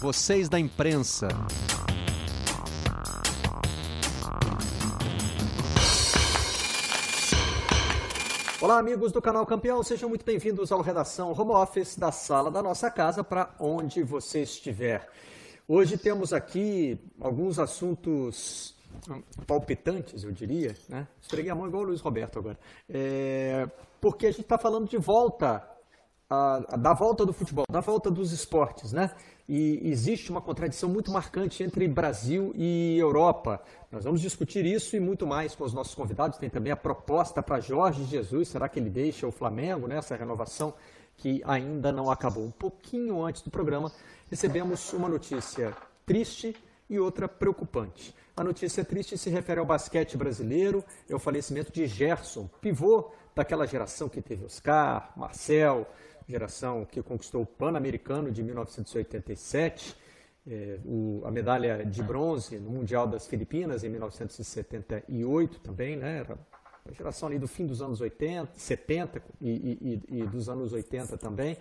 vocês da imprensa. Olá, amigos do canal Campeão, sejam muito bem-vindos ao Redação Home Office da sala da nossa casa para onde você estiver. Hoje temos aqui alguns assuntos palpitantes, eu diria, né? Esfreguei a mão igual o Luiz Roberto agora. É, porque a gente está falando de volta, a, da volta do futebol, da volta dos esportes, né? E existe uma contradição muito marcante entre Brasil e Europa. Nós vamos discutir isso e muito mais com os nossos convidados. Tem também a proposta para Jorge Jesus. Será que ele deixa o Flamengo nessa né? renovação que ainda não acabou? Um pouquinho antes do programa, recebemos uma notícia triste e outra preocupante. A notícia triste se refere ao basquete brasileiro, é o falecimento de Gerson, pivô daquela geração que teve Oscar, Marcel, geração que conquistou o Pan-Americano de 1987, é, o, a medalha de bronze no Mundial das Filipinas em 1978 também, né? Era a geração ali do fim dos anos 80, 70 e, e, e dos anos 80 também.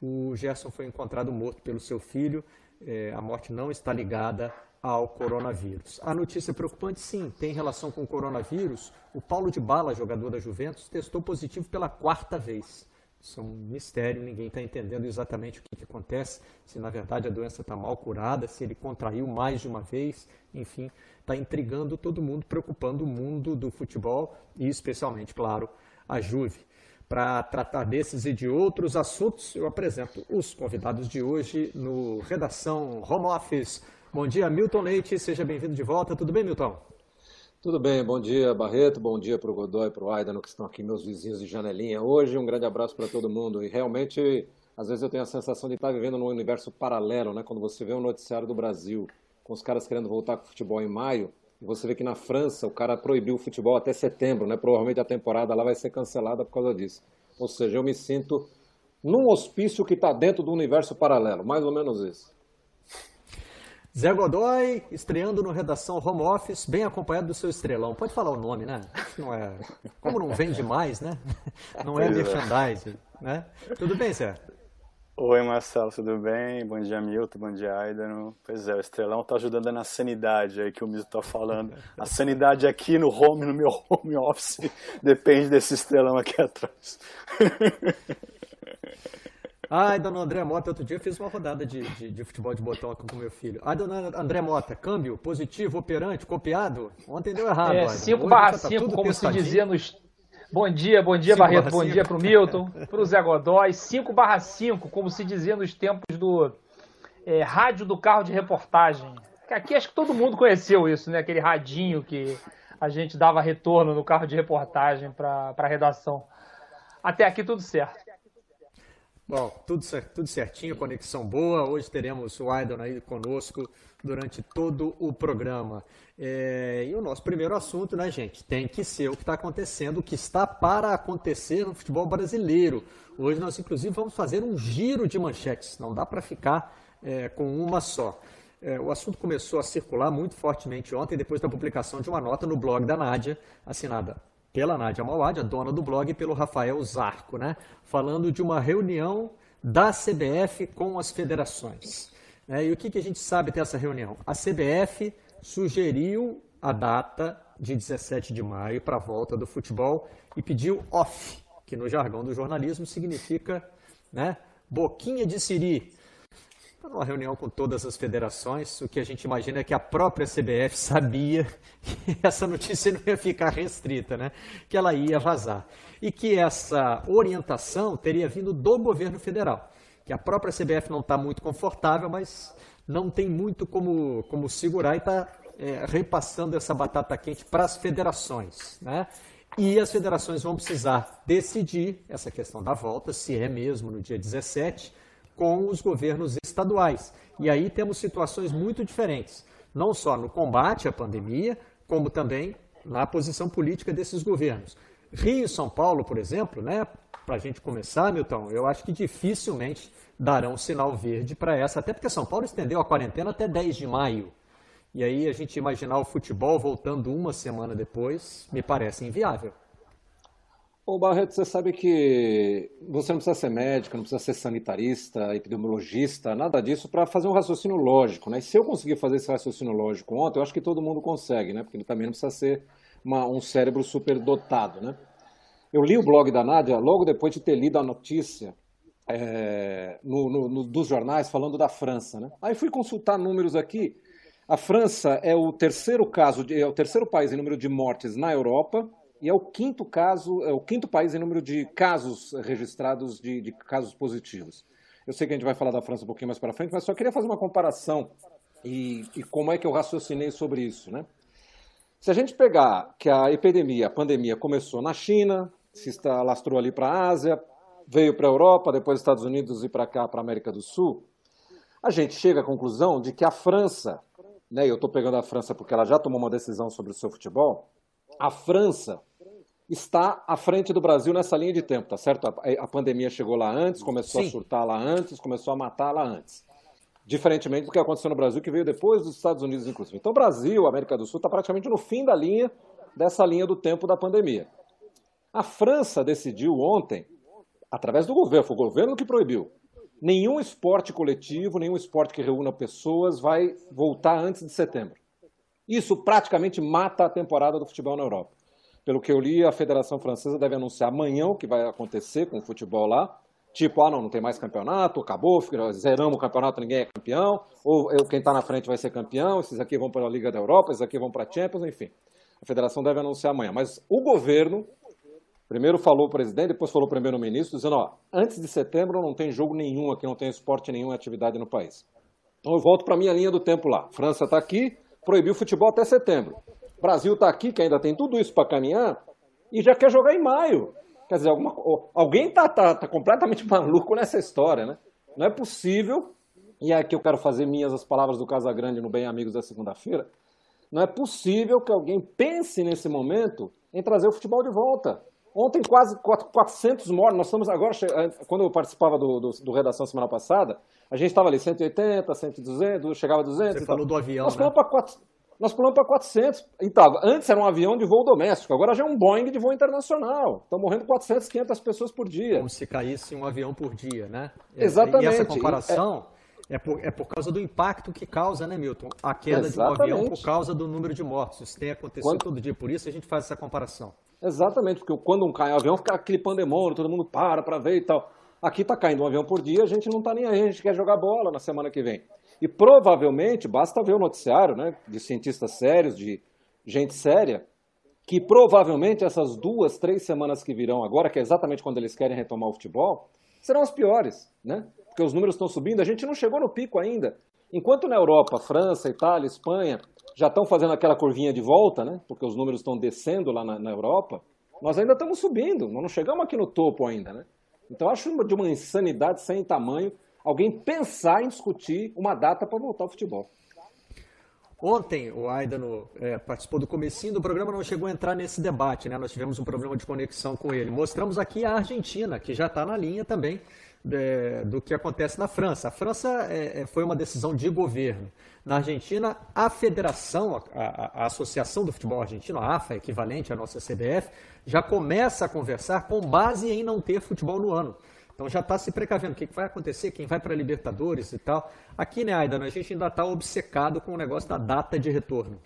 O Gerson foi encontrado morto pelo seu filho. É, a morte não está ligada ao coronavírus. A notícia preocupante, sim, tem relação com o coronavírus. O Paulo de Bala, jogador da Juventus, testou positivo pela quarta vez. É um mistério, ninguém está entendendo exatamente o que, que, acontece, se na verdade a doença está mal curada, se ele contraiu mais de uma vez, enfim, está intrigando todo mundo, preocupando o mundo do futebol e especialmente, claro, a Juve. Para tratar desses e de outros assuntos, eu apresento os convidados de hoje no Redação Home Office. Bom dia, Milton Leite, seja bem-vindo de volta. Tudo bem, Milton? Tudo bem, bom dia, Barreto, bom dia para o Godoy, para o Aidano, que estão aqui, meus vizinhos de janelinha. Hoje, um grande abraço para todo mundo. E realmente, às vezes eu tenho a sensação de estar vivendo num universo paralelo, né? Quando você vê um noticiário do Brasil, com os caras querendo voltar com o futebol em maio, e você vê que na França o cara proibiu o futebol até setembro, né? Provavelmente a temporada lá vai ser cancelada por causa disso. Ou seja, eu me sinto num hospício que está dentro do universo paralelo, mais ou menos isso. Zé Godoy, estreando no Redação Home Office, bem acompanhado do seu estrelão. Pode falar o nome, né? Não é... Como não vende mais, né? Não é, é merchandising, né? Tudo bem, Zé? Oi, Marcelo, tudo bem? Bom dia, Milton, bom dia, Aidano. Pois é, o Estrelão tá ajudando na sanidade aí que o Milton tá falando. A sanidade aqui no home, no meu home office, depende desse Estrelão aqui atrás. Ai, dona André Mota, outro dia eu fiz uma rodada de, de, de futebol de botão com o meu filho. Ai, dona André Mota, câmbio, positivo, operante, copiado. Ontem deu errado. É, 5 barra 5, tá como se dizia nos... Bom dia, bom dia, Barreto, bom dia para o Milton, para o Zé Godoy. 5 barra 5, como se dizia nos tempos do é, rádio do carro de reportagem. Aqui acho que todo mundo conheceu isso, né? Aquele radinho que a gente dava retorno no carro de reportagem para a redação. Até aqui tudo certo. Bom, tudo, tudo certinho, conexão boa. Hoje teremos o Aidon aí conosco durante todo o programa. É, e o nosso primeiro assunto, né, gente, tem que ser o que está acontecendo, o que está para acontecer no futebol brasileiro. Hoje nós, inclusive, vamos fazer um giro de manchetes, não dá para ficar é, com uma só. É, o assunto começou a circular muito fortemente ontem, depois da publicação de uma nota no blog da Nádia, assinada pela Nádia Mauad, a dona do blog, e pelo Rafael Zarco, né? falando de uma reunião da CBF com as federações. É, e o que, que a gente sabe dessa reunião? A CBF sugeriu a data de 17 de maio para a volta do futebol e pediu off, que no jargão do jornalismo significa né, boquinha de siri, numa reunião com todas as federações, o que a gente imagina é que a própria CBF sabia que essa notícia não ia ficar restrita, né? que ela ia vazar. E que essa orientação teria vindo do governo federal. Que a própria CBF não está muito confortável, mas não tem muito como, como segurar e está é, repassando essa batata quente para as federações. Né? E as federações vão precisar decidir essa questão da volta, se é mesmo no dia 17 com os governos estaduais. E aí temos situações muito diferentes, não só no combate à pandemia, como também na posição política desses governos. Rio e São Paulo, por exemplo, né, para a gente começar, Milton, eu acho que dificilmente darão sinal verde para essa, até porque São Paulo estendeu a quarentena até 10 de maio. E aí a gente imaginar o futebol voltando uma semana depois, me parece inviável. Ô Barreto, você sabe que você não precisa ser médico, não precisa ser sanitarista, epidemiologista, nada disso para fazer um raciocínio lógico, né? E se eu conseguir fazer esse raciocínio lógico ontem, eu acho que todo mundo consegue, né? Porque também não precisa ser uma, um cérebro super dotado, né? Eu li o blog da Nádia logo depois de ter lido a notícia é, no, no, no, dos jornais falando da França, né? Aí fui consultar números aqui. A França é o terceiro caso, de, é o terceiro país em número de mortes na Europa e é o quinto caso, é o quinto país em número de casos registrados de, de casos positivos. Eu sei que a gente vai falar da França um pouquinho mais para frente, mas só queria fazer uma comparação e, e, como é que eu raciocinei sobre isso, né? Se a gente pegar que a epidemia, a pandemia começou na China, se alastrou ali para a Ásia, veio para a Europa, depois Estados Unidos e para cá, para a América do Sul, a gente chega à conclusão de que a França, né, eu estou pegando a França porque ela já tomou uma decisão sobre o seu futebol, a França está à frente do Brasil nessa linha de tempo, tá certo? A, a pandemia chegou lá antes, começou Sim. a surtar lá antes, começou a matar lá antes. Diferentemente do que aconteceu no Brasil, que veio depois dos Estados Unidos, inclusive. Então, o Brasil, a América do Sul, está praticamente no fim da linha dessa linha do tempo da pandemia. A França decidiu ontem, através do governo, foi o governo que proibiu, nenhum esporte coletivo, nenhum esporte que reúna pessoas vai voltar antes de setembro. Isso praticamente mata a temporada do futebol na Europa. Pelo que eu li, a Federação Francesa deve anunciar amanhã o que vai acontecer com o futebol lá. Tipo, ah, não, não tem mais campeonato, acabou, zeramos o campeonato, ninguém é campeão, ou quem está na frente vai ser campeão, esses aqui vão para a Liga da Europa, esses aqui vão para a Champions, enfim. A federação deve anunciar amanhã. Mas o governo, primeiro falou o presidente, depois falou o primeiro-ministro, dizendo, ó, antes de setembro não tem jogo nenhum aqui, não tem esporte nenhum, atividade no país. Então eu volto para a minha linha do tempo lá. França está aqui, proibiu o futebol até setembro. O Brasil está aqui, que ainda tem tudo isso para caminhar, e já quer jogar em maio. Quer dizer, alguma, alguém está tá, tá completamente maluco nessa história, né? Não é possível, e é aqui eu quero fazer minhas as palavras do Casagrande no Bem Amigos da segunda-feira, não é possível que alguém pense nesse momento em trazer o futebol de volta. Ontem quase 400 mortos, nós estamos agora, quando eu participava do, do, do Redação semana passada, a gente estava ali 180, 100, chegava a 200. Você falou do avião, nós né? Para 4, nós pulamos para 400. Então, antes era um avião de voo doméstico, agora já é um Boeing de voo internacional. Estão morrendo 400, 500 pessoas por dia. Como se caísse um avião por dia, né? Exatamente. E essa comparação é, é, por, é por causa do impacto que causa, né, Milton? A queda Exatamente. de um avião por causa do número de mortos. Isso tem acontecido quando... todo dia, por isso a gente faz essa comparação. Exatamente, porque quando um cai um avião, fica aquele pandemônio, todo mundo para para ver e tal. Aqui está caindo um avião por dia, a gente não está nem aí, a gente quer jogar bola na semana que vem. E provavelmente, basta ver o noticiário né, de cientistas sérios, de gente séria, que provavelmente essas duas, três semanas que virão agora, que é exatamente quando eles querem retomar o futebol, serão as piores, né? Porque os números estão subindo, a gente não chegou no pico ainda. Enquanto na Europa, França, Itália, Espanha já estão fazendo aquela curvinha de volta, né? Porque os números estão descendo lá na, na Europa, nós ainda estamos subindo, nós não chegamos aqui no topo ainda, né? Então, acho de uma insanidade sem tamanho alguém pensar em discutir uma data para voltar ao futebol. Ontem o Aidano é, participou do comecinho do programa, não chegou a entrar nesse debate, né? Nós tivemos um problema de conexão com ele. Mostramos aqui a Argentina, que já está na linha também é, do que acontece na França. A França é, é, foi uma decisão de governo. Na Argentina, a federação, a, a, a, Associação do Futebol Argentino, a AFA, equivalente à nossa CBF, já começa a conversar com base em não ter futebol no ano. Então já está se precavendo o que, vai acontecer, quem vai para a Libertadores e tal. Aqui, né, Aidan, a gente ainda está obcecado com o negócio da data de retorno.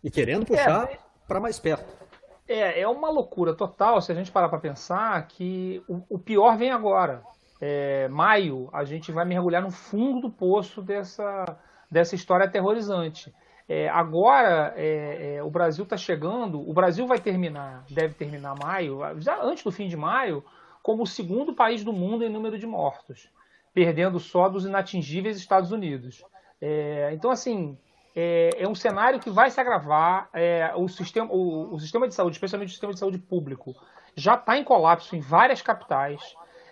E querendo puxar é, para mais perto. É, é uma loucura total se a gente parar para pensar que o, o, pior vem agora. É, maio, a gente vai mergulhar no fundo do poço dessa, dessa história aterrorizante. É, agora é, é, o Brasil está chegando, o Brasil vai terminar, deve terminar maio, já antes do fim de maio, como o segundo país do mundo em número de mortos, perdendo só dos inatingíveis Estados Unidos. É, então, assim, é, é, um cenário que vai se agravar. É, o, sistema, o, o, sistema de saúde, especialmente o sistema de saúde público, já está em colapso em várias capitais.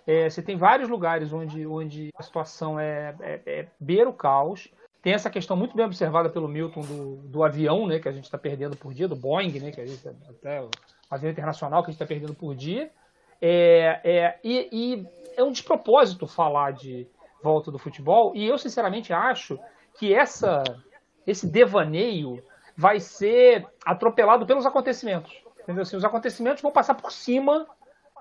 É, você tem vários lugares onde, onde a situação é, é, é beira o caos. Tem essa questão muito bem observada pelo Milton do, do avião, né, que a gente está perdendo por dia, do Boeing, né, que a gente, até o avião internacional que a gente está perdendo por dia. É, é, e, e é um despropósito falar de volta do futebol, e eu sinceramente acho que essa, esse devaneio vai ser atropelado pelos acontecimentos. Entendeu? Assim, os acontecimentos vão passar por cima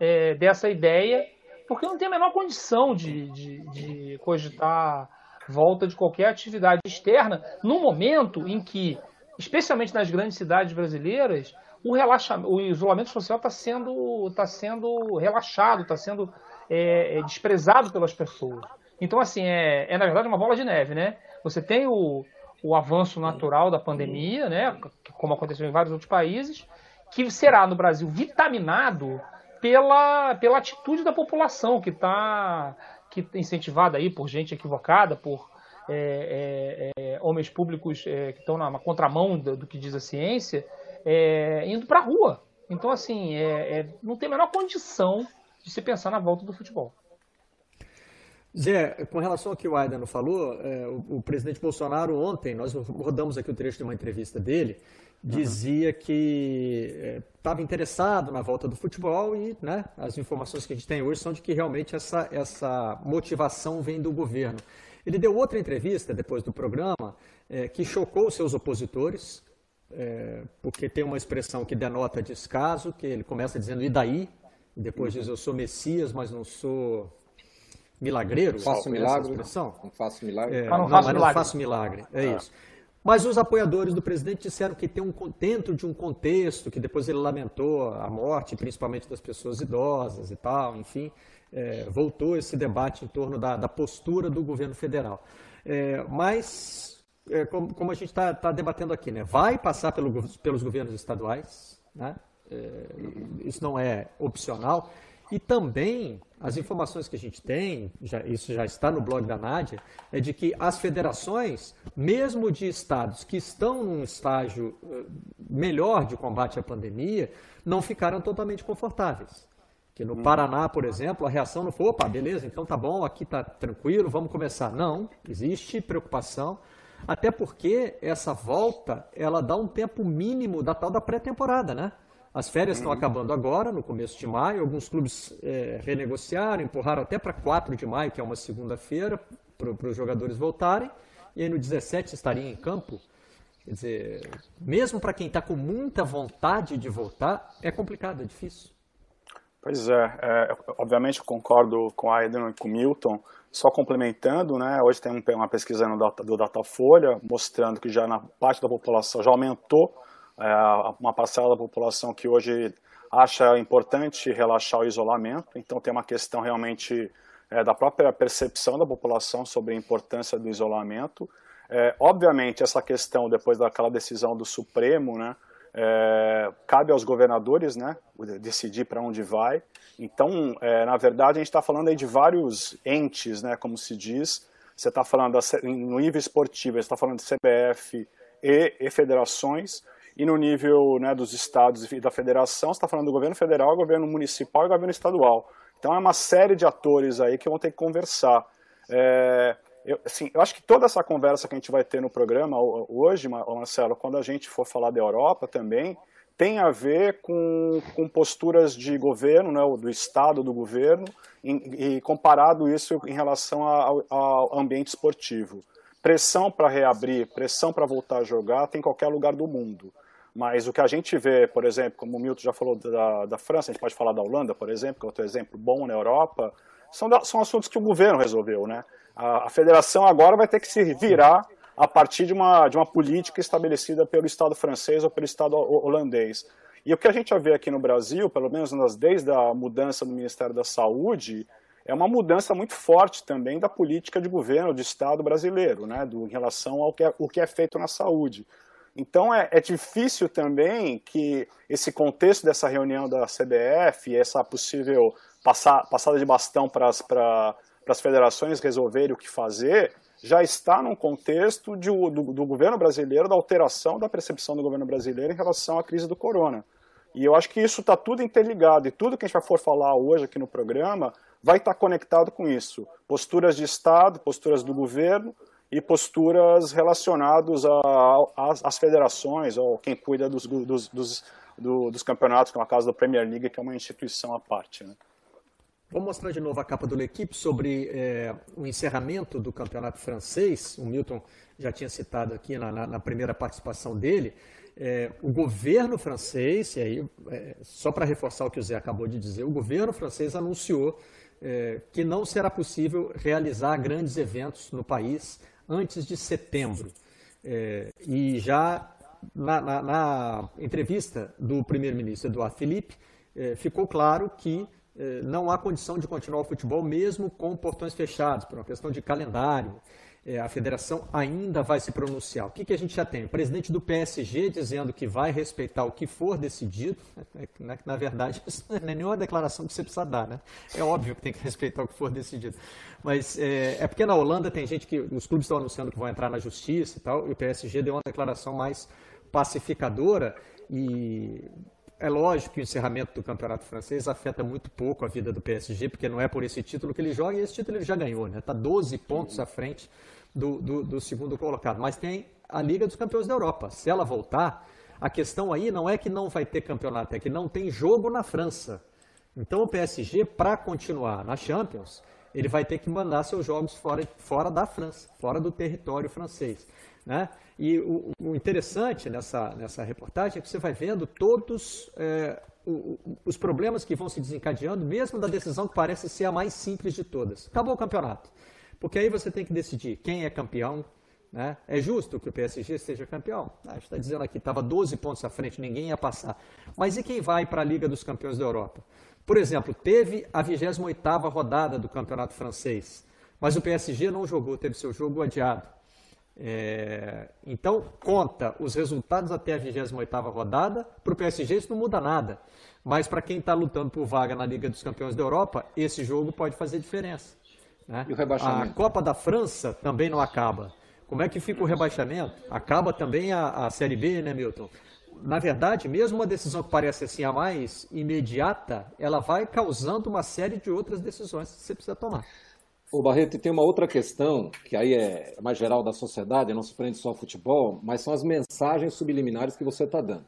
é, dessa ideia, porque não tem a menor condição de, de, de cogitar volta de qualquer atividade externa no momento em que, especialmente nas grandes cidades brasileiras, o, relaxamento, o isolamento social está sendo, tá sendo relaxado, está sendo é, é, desprezado pelas pessoas. Então, assim, é, é na verdade uma bola de neve, né? Você tem o, o avanço natural da pandemia, né? Como aconteceu em vários outros países, que será no Brasil vitaminado pela, pela atitude da população que está que incentivada aí por gente equivocada, por é, é, é homens públicos é, que estão na contramão do, do, que diz a ciência, é, indo para a rua. Então, assim, não tem a menor condição de se pensar na volta do futebol. Zé, com relação ao que o Aidano falou, é, o, o, presidente Bolsonaro ontem, nós rodamos aqui o trecho de uma entrevista dele, dizia uhum. que estava é, interessado na volta do futebol e né, as informações que a gente tem hoje são de que realmente essa, essa motivação vem do governo. Ele deu outra entrevista depois do programa é, que chocou seus opositores, é, porque tem uma expressão que denota descaso, que ele começa dizendo e daí, e depois diz eu sou Messias, mas não sou milagreiro. Faço milagre. Expressão. Não faço milagre. É, não, não, mas milagre. não faço milagre. É ah. isso. Mas os apoiadores do presidente disseram que tem um dentro de um contexto que depois ele lamentou a morte, principalmente das pessoas idosas e tal, enfim, é, voltou esse debate em torno da, da postura do governo federal. É, mas, é, como, como, a gente está tá debatendo aqui, né, vai passar pelo, pelos governos estaduais, né, é, isso não é opcional. E também as informações que a gente tem, já, isso já está no blog da Nádia, é de que as federações, mesmo de estados que estão num estágio eh, melhor de combate à pandemia, não ficaram totalmente confortáveis. Que no Paraná, por exemplo, a reação não foi, opa, beleza, então tá bom, aqui tá tranquilo, vamos começar. Não, existe preocupação, até porque essa volta, ela dá um tempo mínimo da tal da pré-temporada, né? As férias estão acabando agora, no começo de maio. Alguns clubes é, renegociaram, empurraram até para 4 de maio, que é uma segunda-feira, para os jogadores voltarem. E aí no 17 estariam em campo. Quer dizer, mesmo para quem está com muita vontade de voltar, é complicado, é difícil. Pois é, é obviamente concordo com a Aiden e com o Milton. Só complementando, né, hoje tem uma pesquisa do Datafolha mostrando que já na parte da população já aumentou é uma parcela da população que hoje acha importante relaxar o isolamento, então tem uma questão realmente é, da própria percepção da população sobre a importância do isolamento. É, obviamente, essa questão, depois daquela decisão do Supremo, né, é, cabe aos governadores né, decidir para onde vai. Então, é, na verdade, a gente está falando aí de vários entes, né, como se diz. Você está falando no nível esportivo, você está falando de CBF e, e federações, e no nível né, dos estados e da federação, você está falando do governo federal, governo municipal e governo estadual. Então é uma série de atores aí que vão ter que conversar. É, eu, assim, eu acho que toda essa conversa que a gente vai ter no programa hoje, Marcelo, quando a gente for falar da Europa também, tem a ver com, com posturas de governo, né, do Estado, do governo, e, e comparado isso em relação ao, ao ambiente esportivo. Pressão para reabrir, pressão para voltar a jogar, tem em qualquer lugar do mundo. Mas o que a gente vê, por exemplo, como o Milton já falou da, da França, a gente pode falar da Holanda, por exemplo, que é outro exemplo bom na Europa, são, são assuntos que o governo resolveu. Né? A, a, federação agora vai ter que se virar a partir de uma, de uma política estabelecida pelo Estado francês ou pelo Estado holandês. E o que a gente já vê aqui no Brasil, pelo menos desde a mudança do Ministério da Saúde, é uma mudança muito forte também da política de governo, de Estado brasileiro, né, do, em relação ao que é, o que é feito na saúde. Então é, é, difícil também que esse contexto dessa reunião da CBF, essa possível passar, passada de bastão para as federações resolverem o que fazer, já está num contexto de, do, do, governo brasileiro, da alteração da percepção do governo brasileiro em relação à crise do corona. E eu acho que isso está tudo interligado, e tudo que a gente for falar hoje aqui no programa vai estar conectado com isso. Posturas de Estado, posturas do governo, e posturas relacionadas às federações ou quem cuida dos, dos, dos, do, dos campeonatos, como a casa da Premier League, que é uma instituição à parte. Né? Vou mostrar de novo a capa do L'Equipe sobre é, o encerramento do campeonato francês. O Milton já tinha citado aqui na, na, na primeira participação dele. é, o governo francês, e aí, é, só para reforçar o que o Zé acabou de dizer, o governo francês anunciou é, que não será possível realizar grandes eventos no país antes de setembro. É, e já na, na, entrevista do primeiro-ministro Eduardo Philippe, é, ficou claro que não há condição de continuar o futebol mesmo com portões fechados, por uma questão de calendário é, a federação ainda vai se pronunciar. O que, que a gente já tem? O presidente do PSG dizendo que vai respeitar o que for decidido, né, né na verdade, isso não é nenhuma declaração que você precisa dar, né? É óbvio que tem que respeitar o que for decidido. Mas é, é porque na Holanda tem gente que, os clubes estão anunciando que vão entrar na justiça e tal, e o PSG deu uma declaração mais pacificadora e é lógico que o encerramento do campeonato francês afeta muito pouco a vida do PSG, porque não é por esse título que ele joga, e esse título ele já ganhou, né? Está 12 pontos à frente do, do, do segundo colocado. Mas tem a Liga dos Campeões da Europa. Se ela voltar, a questão aí não é que não vai ter campeonato, é que não tem jogo na França. Então o PSG, para continuar na Champions, ele vai ter que mandar seus jogos fora, fora da França, fora do território francês. Né? E o, o interessante nessa, nessa reportagem é que você vai vendo todos é, o, os problemas que vão se desencadeando, mesmo da decisão que parece ser a mais simples de todas. Acabou o campeonato. Porque aí você tem que decidir quem é campeão. Né? É justo que o PSG seja campeão? Ah, está dizendo aqui, estava 12 pontos à frente, ninguém ia passar. Mas e quem vai para a Liga dos Campeões da Europa? Por exemplo, teve a 28ª rodada do Campeonato Francês, mas o PSG não jogou, teve seu jogo adiado. É, então, conta os resultados até a 28ª rodada. Para o PSG isso não muda nada. Mas para quem está lutando por vaga na Liga dos Campeões da Europa, esse jogo pode fazer diferença. Né? E o rebaixamento? A Copa da França também não acaba. Como é que fica o rebaixamento? Acaba também a, a Série B, né, Milton? Na verdade, mesmo uma decisão que parece assim a mais imediata, ela vai causando uma série de outras decisões que você precisa tomar. O Barreto, tem uma outra questão, que aí é mais geral da sociedade, não se prende só ao futebol, mas são as mensagens subliminares que você está dando.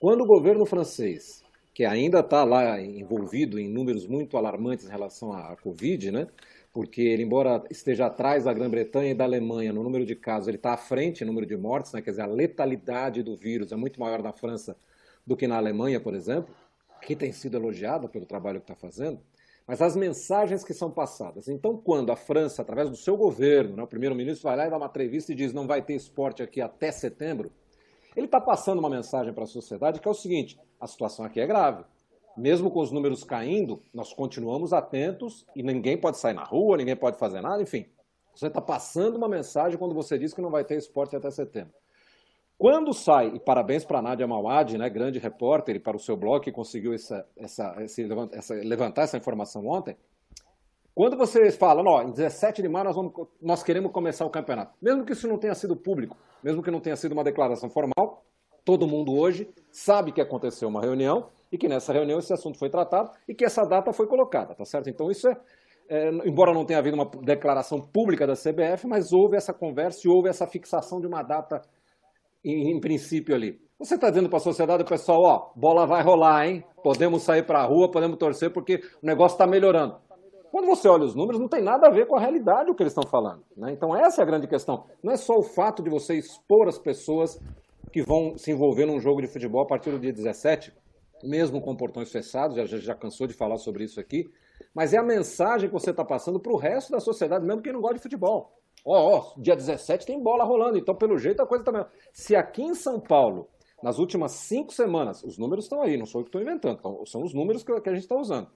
Quando o governo francês, que ainda está lá envolvido em números muito alarmantes em relação à Covid, né, porque ele, embora esteja atrás da Grã-Bretanha e da Alemanha no número de casos, ele está à frente no número de mortes, né? quer dizer, a letalidade do vírus é muito maior na França do que na Alemanha, por exemplo, que tem sido elogiada pelo trabalho que está fazendo, mas as mensagens que são passadas. Então, quando a França, através do seu governo, né, o primeiro-ministro vai lá e dá uma entrevista e diz não vai ter esporte aqui até setembro, ele está passando uma mensagem para a sociedade que é o seguinte: a situação aqui é grave mesmo com os números caindo, nós continuamos atentos e ninguém pode sair na rua, ninguém pode fazer nada, enfim. Você está passando uma mensagem quando você diz que não vai ter esporte até setembro. Quando sai, e parabéns para a Nádia Mawad, né, grande repórter, e para o seu blog que conseguiu essa, essa, esse, essa, levantar essa informação ontem, quando vocês falam, ó, em 17 de maio nós, vamos, nós queremos começar o campeonato, mesmo que isso não tenha sido público, mesmo que não tenha sido uma declaração formal, todo mundo hoje sabe que aconteceu uma reunião e que nessa reunião esse assunto foi tratado e que essa data foi colocada, tá certo? Então isso é, é embora não tenha havido uma declaração pública da CBF, mas houve essa conversa e houve essa fixação de uma data em, em princípio ali. Você está dizendo para a sociedade, pessoal, ó, bola vai rolar, hein? Podemos sair para a rua, podemos torcer porque o negócio está melhorando. Quando você olha os números, não tem nada a ver com a realidade o que eles estão falando. Né? Então, essa é a grande questão. Não é só o fato de você expor as pessoas que vão se envolver num jogo de futebol a partir do dia 17, mesmo com portões fechados, já, já cansou de falar sobre isso aqui, mas é a mensagem que você está passando para o resto da sociedade, mesmo quem não gosta de futebol. Ó, ó, dia 17 tem bola rolando, então pelo jeito a coisa está melhor. Se aqui em São Paulo, nas últimas cinco semanas, os números estão aí, não sou eu que estou inventando, então, são os números que, que a gente está usando.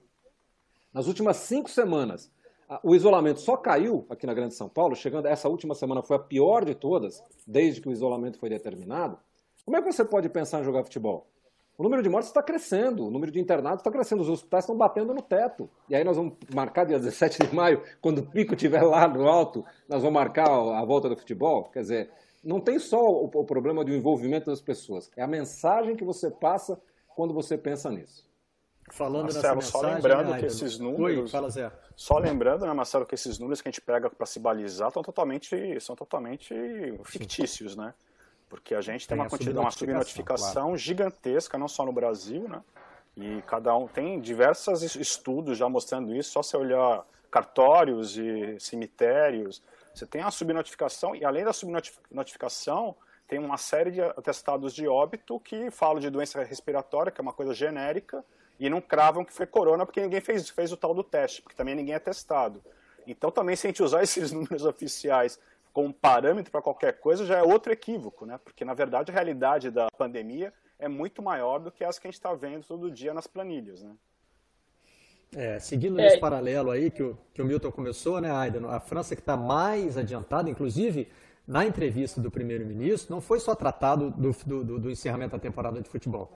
Nas últimas cinco semanas, o isolamento só caiu aqui na Grande São Paulo, chegando essa última semana foi a pior de todas, desde que o isolamento foi determinado. Como é que você pode pensar em jogar futebol? O número de mortes está crescendo, o número de internados está crescendo, os hospitais estão batendo no teto. E aí nós vamos marcar dia 17 de maio, quando o pico estiver lá no alto, nós vamos marcar a volta do futebol. Quer dizer, não tem só o, o problema do envolvimento das pessoas, é a mensagem que você passa quando você pensa nisso. Falando Marcelo, só lembrando né, que esses números. Oi, fala, Zé. Só lembrando, né, Marcelo, que esses números que a gente pega para se balizar estão totalmente, são totalmente fictícios, né? Porque a gente tem, tem uma quantidade, uma subnotificação claro. gigantesca, não só no Brasil, né? E cada um tem diversos estudos já mostrando isso, só se olhar cartórios e cemitérios, você tem a subnotificação, e além da subnotificação, tem uma série de atestados de óbito que falam de doença respiratória, que é uma coisa genérica, e não cravam que foi corona porque ninguém fez, fez o tal do teste, porque também ninguém é testado. Então, também, se a gente usar esses números oficiais como parâmetro para qualquer coisa, já é outro equívoco, né? Porque, na verdade, a realidade da pandemia é muito maior do que as que a gente está vendo todo dia nas planilhas, né? É, seguindo é. esse paralelo aí que o, que o Milton começou, né, Aida? A França que está mais adiantada, inclusive na entrevista do primeiro-ministro, não foi só tratado do, do, do, encerramento da temporada de futebol.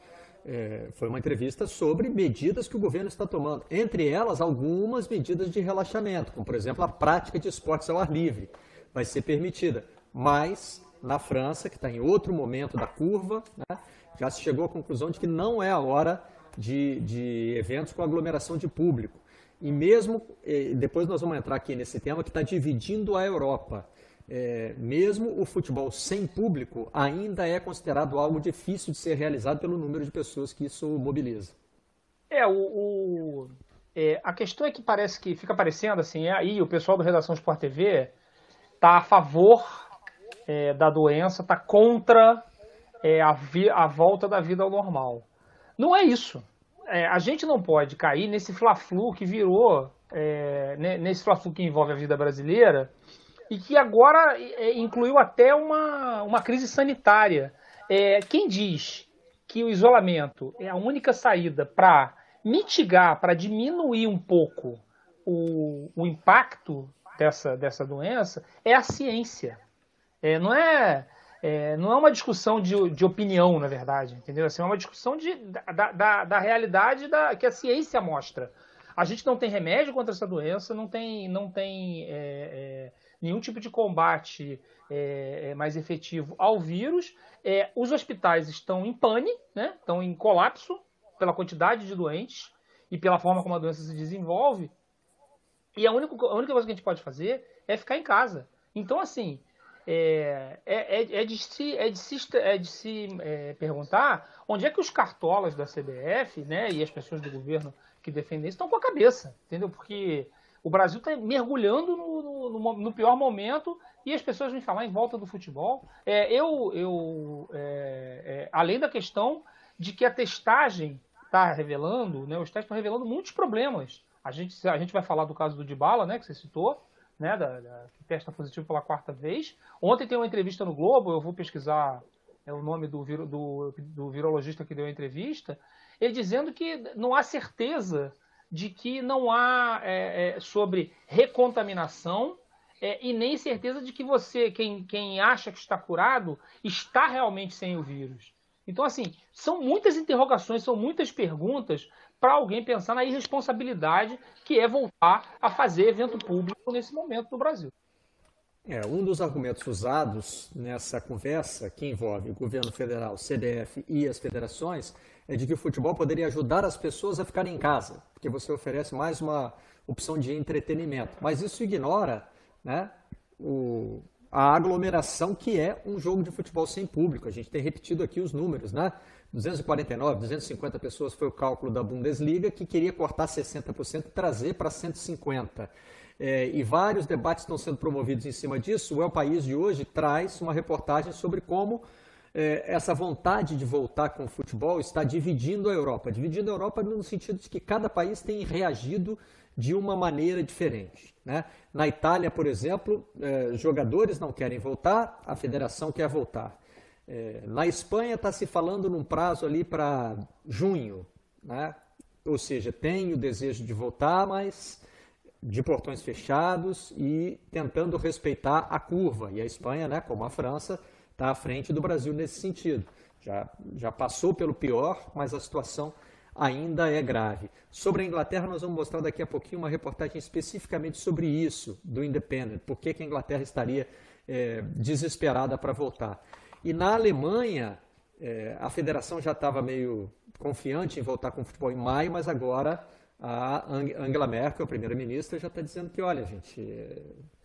É, foi uma entrevista sobre medidas que o governo está tomando. Entre elas, algumas medidas de relaxamento, como, por exemplo, a prática de esportes ao ar livre vai ser permitida. Mas, na França, que está em outro momento da curva, né, já se chegou à conclusão de que não é a hora de, de eventos com aglomeração de público. E mesmo, eh, depois nós vamos entrar aqui nesse tema que está dividindo a Europa. É, mesmo o futebol sem público ainda é considerado algo difícil de ser realizado pelo número de pessoas que isso mobiliza. É, o, o é, a questão é que parece que fica parecendo assim, é, aí o pessoal do Redação Sport TV está a favor é, da doença, está contra é, a, a volta da vida ao normal. Não é isso. É, a gente não pode cair nesse fla-flu que virou, é, nesse fla-flu que envolve a vida brasileira e que agora é, incluiu até uma, uma crise sanitária. É, quem diz que o isolamento é a única saída para mitigar, para diminuir um pouco o, o impacto dessa, dessa doença, é a ciência. É, não é é, não é uma discussão de, de opinião, na verdade, entendeu? Assim, é uma discussão de, da, da, da realidade da, que a ciência mostra. A gente não tem remédio contra essa doença, não tem, não tem é, é, nenhum tipo de combate é, é, mais efetivo ao vírus. Os hospitais estão em pane, né? estão em colapso pela quantidade de doentes e pela forma como a doença se desenvolve. E a única, a única coisa que a gente pode fazer é ficar em casa. Então, assim, é, é, é, é, de se, é de se, é de se é, perguntar onde é que os cartolas da CBF né, e as pessoas do governo que defendem isso estão com a cabeça, entendeu? Porque o Brasil está mergulhando no, no, no, pior momento e as pessoas vêm falar em volta do futebol. É, eu, eu é, é, além da questão de que a testagem está revelando, né, os testes estão revelando muitos problemas. A gente, a gente vai falar do caso do Dybala, né, que você citou, né, da, da, que testa positivo pela quarta vez. Ontem tem uma entrevista no Globo, eu vou pesquisar é, o nome do, do, do virologista que deu a entrevista, ele dizendo que não há certeza de que não há é, é, sobre recontaminação é, e nem certeza de que você, quem, quem acha que está curado, está realmente sem o vírus. Então, assim, são muitas interrogações, são muitas perguntas para alguém pensar na irresponsabilidade que é voltar a fazer evento público nesse momento no Brasil. É, um dos argumentos usados nessa conversa, que envolve o governo federal, CDF e as federações, é de que o futebol poderia ajudar as pessoas a ficarem em casa, porque você oferece mais uma opção de entretenimento. Mas isso ignora né, o, a aglomeração que é um jogo de futebol sem público. A gente tem repetido aqui os números, né? 249, 250 pessoas foi o cálculo da Bundesliga, que queria cortar 60% e trazer para 150%. É, e vários debates estão sendo promovidos em cima disso. O El País de hoje traz uma reportagem sobre como é, essa vontade de voltar com o futebol está dividindo a Europa. Dividindo a Europa no sentido de que cada país tem reagido de uma maneira diferente. Né? Na Itália, por exemplo, é, jogadores não querem voltar, a federação quer voltar. É, na Espanha está se falando num prazo ali para junho, né? ou seja, tem o desejo de voltar, mas de portões fechados e tentando respeitar a curva. E a Espanha, né, como a França, está à frente do Brasil nesse sentido. Já, já passou pelo pior, mas a situação ainda é grave. Sobre a Inglaterra, nós vamos mostrar daqui a pouquinho uma reportagem especificamente sobre isso, do Independent, por que, que a Inglaterra estaria é, desesperada para voltar. E na Alemanha, é, a federação já estava meio confiante em voltar com o futebol em maio, mas agora a Angela Merkel, a primeira-ministra, já está dizendo que, olha, gente, é,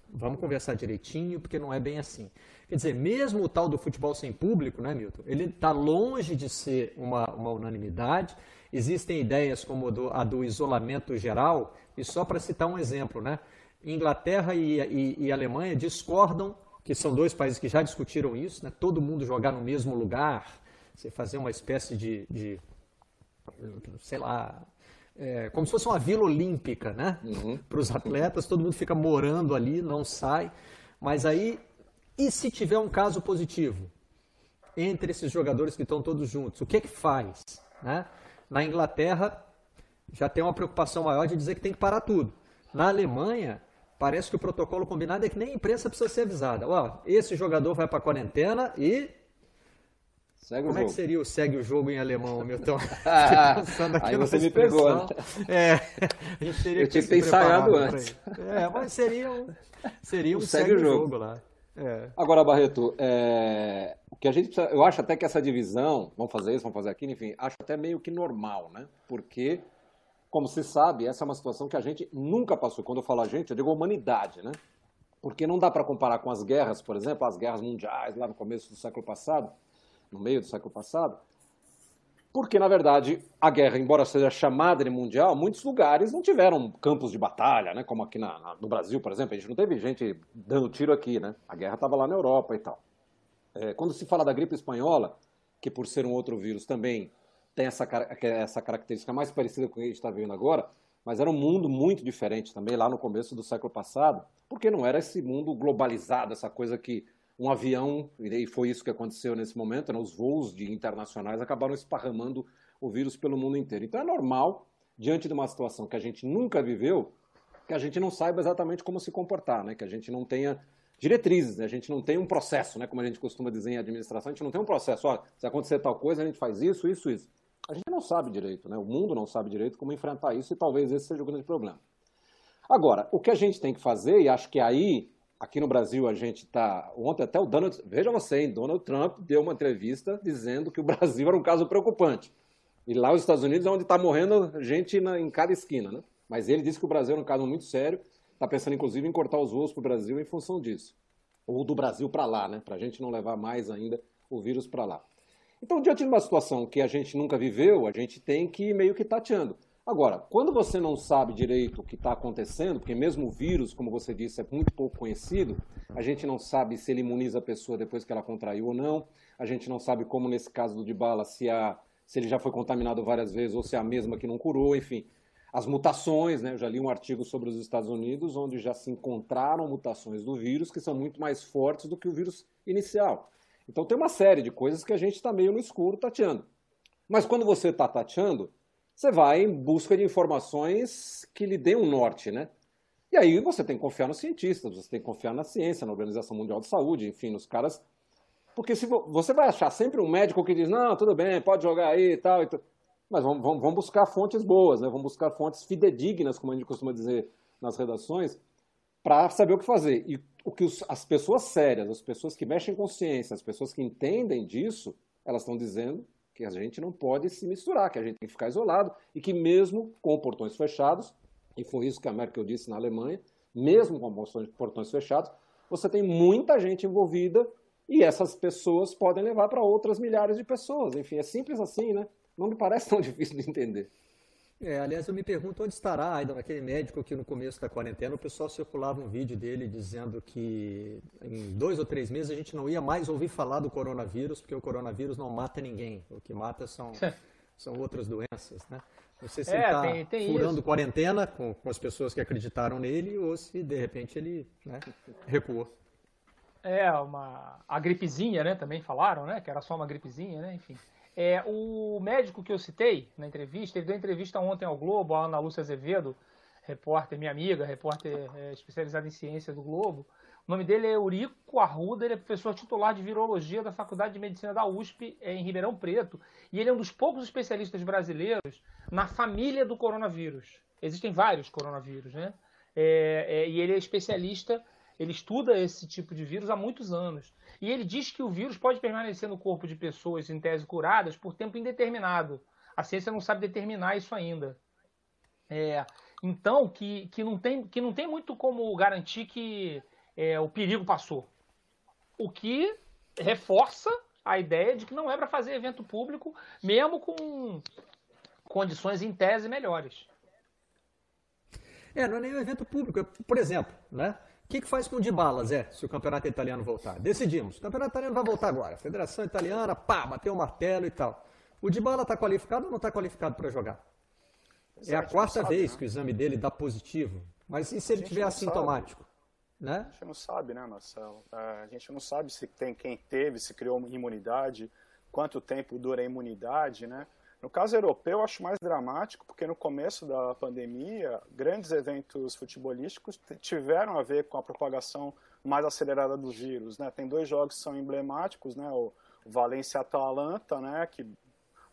vamos conversar direitinho, porque não é bem assim. Quer dizer, mesmo o tal do futebol sem público, né, Milton, ele está longe de ser uma, uma unanimidade. Existem ideias como do, a do isolamento geral, e só para citar um exemplo, né, Inglaterra e, e, e Alemanha discordam que são dois países que já discutiram isso, né? todo mundo jogar no mesmo lugar, você fazer uma espécie de, de sei lá, é, como se fosse uma vila olímpica, né? Uhum. Para os atletas, todo mundo fica morando ali, não sai. Mas aí, e se tiver um caso positivo entre esses jogadores que estão todos juntos, o que é que faz? Né? Na Inglaterra, já tem uma preocupação maior de dizer que tem que parar tudo. Na Alemanha, parece que o protocolo combinado é que nem a imprensa precisa ser avisada. Ó, esse jogador vai para quarentena e Segue Como é que seria o segue o jogo em alemão, Milton? Aí você me pegou. Né? É, a gente teria Eu que tinha que ensaiado antes. É, mas seria um, seria um segue, segue o jogo. jogo lá. É. Agora, Barreto, é... o que a gente precisa... eu acho até que essa divisão, vamos fazer isso, vamos fazer aquilo, enfim, acho até meio que normal, né? Porque, como se sabe, essa é uma situação que a gente nunca passou. Quando eu falo a gente, eu digo humanidade, né? Porque não dá para comparar com as guerras, por exemplo, as guerras mundiais lá no começo do século passado no meio do século passado, porque, na verdade, a guerra, embora seja chamada de mundial, muitos lugares não tiveram campos de batalha, né? como aqui na, na, no Brasil, por exemplo. A gente não teve gente dando tiro aqui, né? A guerra estava lá na Europa e tal. É, quando se fala da gripe espanhola, que por ser um outro vírus também tem essa, essa característica mais parecida com o que a gente está vendo agora, mas era um mundo muito diferente também lá no começo do século passado, porque não era esse mundo globalizado, essa coisa que um avião, e foi isso que aconteceu nesse momento, né, os voos de internacionais acabaram esparramando o vírus pelo mundo inteiro. Então é normal, diante de uma situação que a gente nunca viveu, que a gente não saiba exatamente como se comportar, né, que a gente não tenha diretrizes, né, a gente não tem um processo, né, como a gente costuma dizer em administração, a gente não tem um processo, ó, se acontecer tal coisa, a gente faz isso, isso, isso. A gente não sabe direito, né, o mundo não sabe direito como enfrentar isso e talvez esse seja o grande problema. Agora, o que a gente tem que fazer, e acho que aí Aqui no Brasil a gente está. Ontem até o Donald. Veja você, hein? Donald Trump deu uma entrevista dizendo que o Brasil era um caso preocupante. E lá os Estados Unidos é onde está morrendo gente na, em cada esquina, né? Mas ele disse que o Brasil é um caso muito sério. Está pensando, inclusive, em cortar os voos para o Brasil em função disso. Ou do Brasil para lá, né? Para a gente não levar mais ainda o vírus para lá. Então, diante de uma situação que a gente nunca viveu, a gente tem que ir meio que tateando. Agora, quando você não sabe direito o que está acontecendo, porque mesmo o vírus, como você disse, é muito pouco conhecido, a gente não sabe se ele imuniza a pessoa depois que ela contraiu ou não, a gente não sabe como nesse caso do Dibala, se, a, se ele já foi contaminado várias vezes ou se é a mesma que não curou, enfim. As mutações, né? Eu já li um artigo sobre os Estados Unidos, onde já se encontraram mutações do vírus que são muito mais fortes do que o vírus inicial. Então tem uma série de coisas que a gente está meio no escuro tateando. Mas quando você está tateando, você vai em busca de informações que lhe dêem um norte, né? E aí você tem que confiar nos cientistas, você tem que confiar na ciência, na Organização Mundial de Saúde, enfim, nos caras. Porque se você vai achar sempre um médico que diz, não, tudo bem, pode jogar aí e tal. Mas vamos, vamos, vamos buscar fontes boas, né? vamos buscar fontes fidedignas, como a gente costuma dizer nas redações, para saber o que fazer. E o que os, as pessoas sérias, as pessoas que mexem com ciência, as pessoas que entendem disso, elas estão dizendo que a gente não pode se misturar, que a gente tem que ficar isolado e que mesmo com portões fechados, e foi isso que a Merkel disse na Alemanha, mesmo com portões fechados, você tem muita gente envolvida e essas pessoas podem levar para outras milhares de pessoas. Enfim, é simples assim, né? Não me parece tão difícil de entender. É, aliás, eu me pergunto onde estará ainda aquele médico que no começo da quarentena o pessoal circulava um vídeo dele dizendo que em dois ou três meses a gente não ia mais ouvir falar do coronavírus, porque o coronavírus não mata ninguém. O que mata são, são outras doenças, né? Não sei se é, ele está furando isso. quarentena com, com, as pessoas que acreditaram nele ou se de repente ele né, recuou. É, uma, a gripezinha, né? Também falaram, né? Que era só uma gripezinha, né? Enfim. É, o médico que eu citei na entrevista, ele deu entrevista ontem ao Globo, a Ana Lúcia Azevedo, repórter, minha amiga, repórter é, especializada em ciência do Globo. O nome dele é Eurico Arruda, ele é professor titular de virologia da Faculdade de Medicina da USP é, em Ribeirão Preto. E ele é um dos poucos especialistas brasileiros na família do coronavírus. Existem vários coronavírus, né? É, é, e ele é especialista, ele estuda esse tipo de vírus há muitos anos. E ele diz que o vírus pode permanecer no corpo de pessoas em tese curadas por tempo indeterminado. A ciência não sabe determinar isso ainda. É, então, que, que, não tem, que não tem muito como garantir que é, o perigo passou. O que reforça a ideia de que não é para fazer evento público, mesmo com condições em tese melhores. É, não é nem um evento público. Por exemplo, né? O que, que faz com o Dybala, Zé, se o campeonato italiano voltar? Decidimos. O campeonato italiano vai voltar agora. Federação Italiana, pá, bateu o martelo e tal. O Dybala está qualificado ou não está qualificado para jogar? É a quarta sabe, vez né? que o exame dele dá positivo. Mas e se ele tiver assintomático? Né? A gente não sabe, né, Marcelo? É, a gente não sabe se tem quem teve, se criou imunidade, quanto tempo dura a imunidade, né? No caso europeu, eu acho mais dramático, porque no começo da pandemia, grandes eventos futebolísticos tiveram a ver com a propagação mais acelerada do vírus. Né? Tem dois jogos que são emblemáticos, né? o Valência-Atalanta, né? que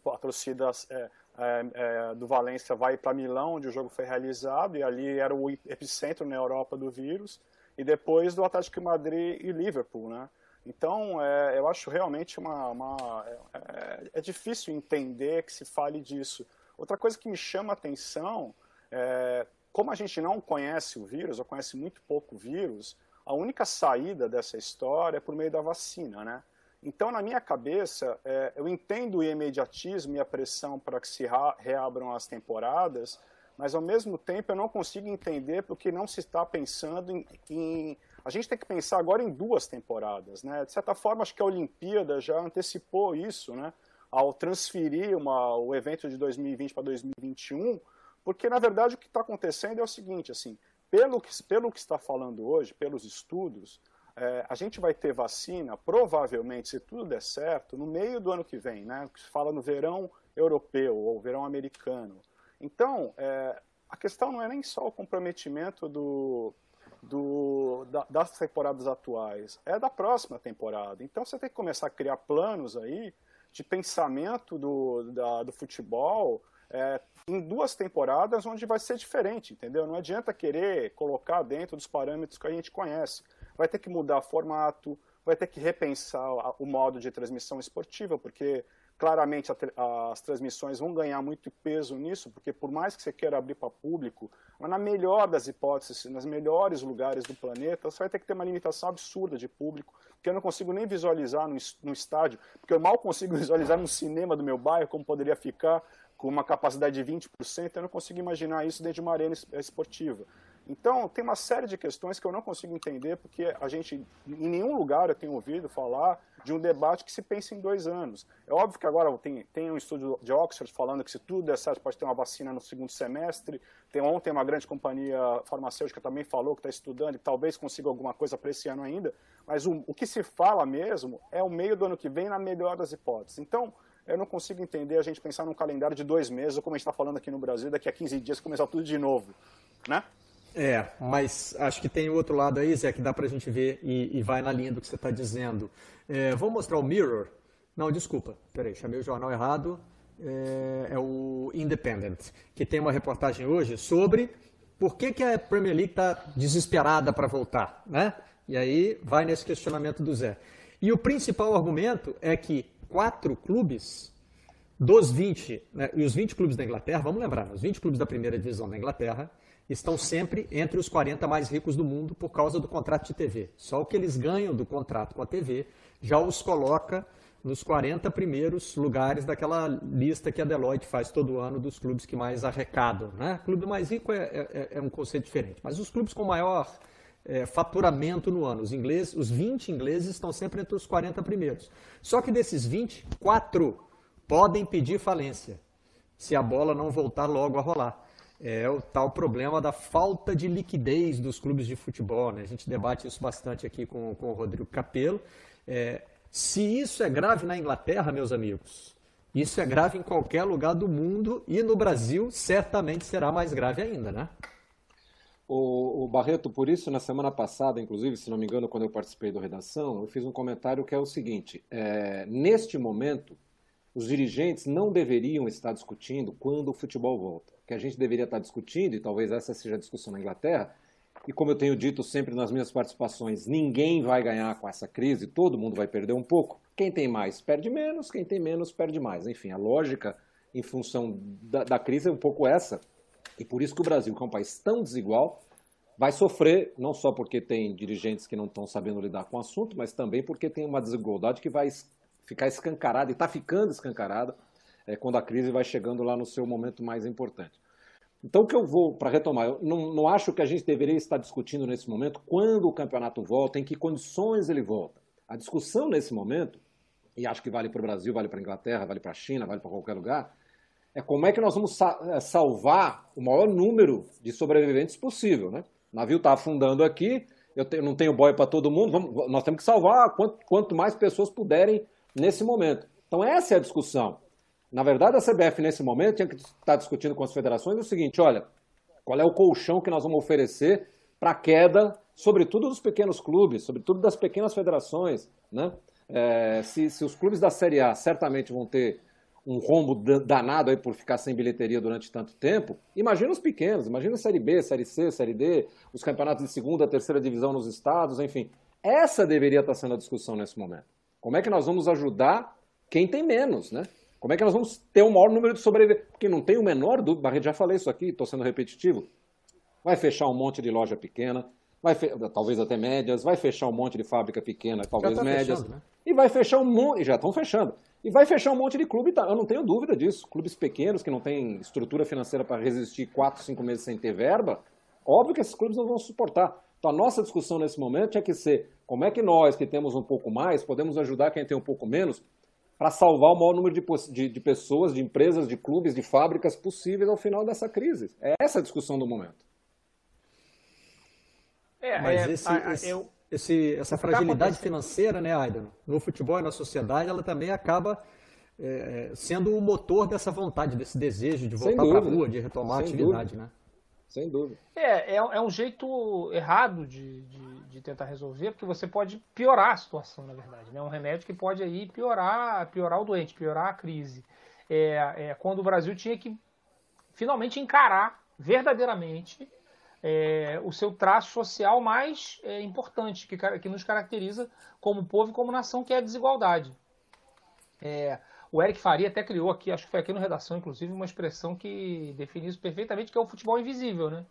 a torcida é, é, é, do Valência vai para Milão, onde o jogo foi realizado, e ali era o epicentro na Europa do vírus, e depois do Atlético Madrid e Liverpool. Né? Então, é, eu acho realmente uma. uma é, é, difícil entender que se fale disso. Outra coisa que me chama a atenção é, como a gente não conhece o vírus, ou conhece muito pouco o vírus, a única saída dessa história é por meio da vacina, né? Então, na minha cabeça, é, eu entendo o imediatismo e a pressão para que se reabram as temporadas, mas ao mesmo tempo eu não consigo entender porque não se está pensando em, em a gente tem que pensar agora em duas temporadas, né? De certa forma, acho que a Olimpíada já antecipou isso, né? Ao transferir uma, o evento de 2020 para 2021, porque na verdade o que está acontecendo é o seguinte, assim, pelo que, pelo que está falando hoje, pelos estudos, é, a gente vai ter vacina, provavelmente, se tudo der certo, no meio do ano que vem, né? Se fala no verão europeu ou verão americano. Então, é, a questão não é nem só o comprometimento do, do, da, das temporadas atuais, é da próxima temporada. Então você tem que começar a criar planos aí de pensamento do, da, do futebol é, em duas temporadas onde vai ser diferente, entendeu? Não adianta querer colocar dentro dos parâmetros que a gente conhece. Vai ter que mudar formato, vai ter que repensar o modo de transmissão esportiva, porque claramente a, as transmissões vão ganhar muito peso nisso, porque por mais que você queira abrir para público, mas na melhor das hipóteses, nos melhores lugares do planeta, você vai ter que ter uma limitação absurda de público, que eu não consigo nem visualizar no, no estádio, porque eu mal consigo visualizar no cinema do meu bairro como poderia ficar com uma capacidade de 20%, eu não consigo imaginar isso dentro de uma arena esportiva. Então, tem uma série de questões que eu não consigo entender, porque a gente, em nenhum lugar eu tenho ouvido falar de um debate que se pensa em dois anos. É óbvio que agora tem, tem um estudo de Oxford falando que se tudo der certo pode ter uma vacina no segundo semestre. Tem ontem uma grande companhia farmacêutica também falou que está estudando e talvez consiga alguma coisa para esse ano ainda. Mas o, o que se fala mesmo é o meio do ano que vem, na melhor das hipóteses. Então, eu não consigo entender a gente pensar num calendário de dois meses, como a gente está falando aqui no Brasil, daqui a 15 dias começar tudo de novo, né? É, mas acho que tem outro lado aí, Zé, que dá para a gente ver e, e, vai na linha do que você está dizendo. É, vou mostrar o Mirror. Não, desculpa, peraí, chamei o jornal errado. É, é, o Independent, que tem uma reportagem hoje sobre por que, que a Premier League está desesperada para voltar, né? E aí vai nesse questionamento do Zé. E o principal argumento é que quatro clubes dos 20, né, e os 20 clubes da Inglaterra, vamos lembrar, os 20 clubes da primeira divisão da Inglaterra, estão sempre entre os 40 mais ricos do mundo por causa do contrato de TV. Só o que eles ganham do contrato com a TV já os coloca nos 40 primeiros lugares daquela lista que a Deloitte faz todo ano dos clubes que mais arrecadam. Né? Clube mais rico é, é, é um conceito diferente, mas os clubes com maior é, faturamento no ano, os, ingleses, os 20 ingleses estão sempre entre os 40 primeiros. Só que desses 20, 4 podem pedir falência se a bola não voltar logo a rolar é o tal problema da falta de liquidez dos clubes de futebol. Né? A gente debate isso bastante aqui com, com o Rodrigo Capello. É, se isso é grave na Inglaterra, meus amigos, isso é grave em qualquer lugar do mundo e no Brasil certamente será mais grave ainda, né? O, o, Barreto, por isso, na semana passada, inclusive, se não me engano, quando eu participei do Redação, eu fiz um comentário que é o seguinte: é, neste momento, os dirigentes não deveriam estar discutindo quando o futebol volta que a gente deveria estar discutindo, e talvez essa seja a discussão na Inglaterra, e como eu tenho dito sempre nas minhas participações, ninguém vai ganhar com essa crise, todo mundo vai perder um pouco. Quem tem mais perde menos, quem tem menos perde mais. Enfim, a lógica em função da, da crise é um pouco essa. E por isso que o Brasil, que é um país tão desigual, vai sofrer, não só porque tem dirigentes que não estão sabendo lidar com o assunto, mas também porque tem uma desigualdade que vai ficar escancarada e está ficando escancarada é, quando a crise vai chegando lá no seu momento mais importante. Então, o que eu vou, para retomar, eu não, não acho que a gente deveria estar discutindo nesse momento quando o campeonato volta, em que condições ele volta. A discussão nesse momento, e acho que vale para o Brasil, vale para a Inglaterra, vale para a China, vale para qualquer lugar, é como é que nós vamos é, salvar o maior número de sobreviventes possível. Né? O navio está afundando aqui, eu, não tenho boia para todo mundo, vamos, nós temos que salvar quanto, quanto mais pessoas puderem nesse momento. Então, essa é a discussão. Na verdade, a CBF, nesse momento, tinha que estar discutindo com as federações o seguinte: olha, qual é o colchão que nós vamos oferecer para a queda, sobretudo dos pequenos clubes, sobretudo das pequenas federações. Né? É, se, se, os clubes da Série A certamente vão ter um rombo danado aí por ficar sem bilheteria durante tanto tempo, imagina os pequenos, imagina a Série B, Série C, Série D, os campeonatos de segunda, terceira divisão nos estados, enfim. Essa deveria estar sendo a discussão nesse momento. Como é que nós vamos ajudar quem tem menos, né? Como é que nós vamos ter o um maior número de sobreviventes? Porque não tem o menor dúvida, Barreto, já falei isso aqui, estou sendo repetitivo. Vai fechar um monte de loja pequena, vai talvez até médias, vai fechar um monte de fábrica pequena, talvez tá médias, fechando, né? e vai fechar um monte, já estão fechando, e vai fechar um monte de clube, tá? eu não tenho dúvida disso. Clubes pequenos que não têm estrutura financeira para resistir quatro, cinco meses sem ter verba, óbvio que esses clubes não vão suportar. Então a nossa discussão nesse momento tinha que ser como é que nós, que temos um pouco mais, podemos ajudar quem tem um pouco menos para salvar o maior número de, de, de, pessoas, de empresas, de clubes, de fábricas possíveis ao final dessa crise. É essa a discussão do momento. É, Mas é, esse, a, esse, eu, esse, essa tá fragilidade financeira, né, Aidan, no futebol e na sociedade, ela também acaba é, sendo o motor dessa vontade, desse desejo de voltar para a rua, de retomar Sem a atividade, dúvida. né? Sem dúvida. É, é, é um jeito errado de, de de tentar resolver, porque você pode piorar a situação, na verdade. É né? um remédio que pode aí piorar, piorar o doente, piorar a crise. É, é quando o Brasil tinha que finalmente encarar verdadeiramente é, o seu traço social mais é, importante, que, que, nos caracteriza como povo e como nação, que é a desigualdade. É, o Eric Faria até criou aqui, acho que foi aqui no Redação, inclusive, uma expressão que define isso perfeitamente, que é o futebol invisível. Né?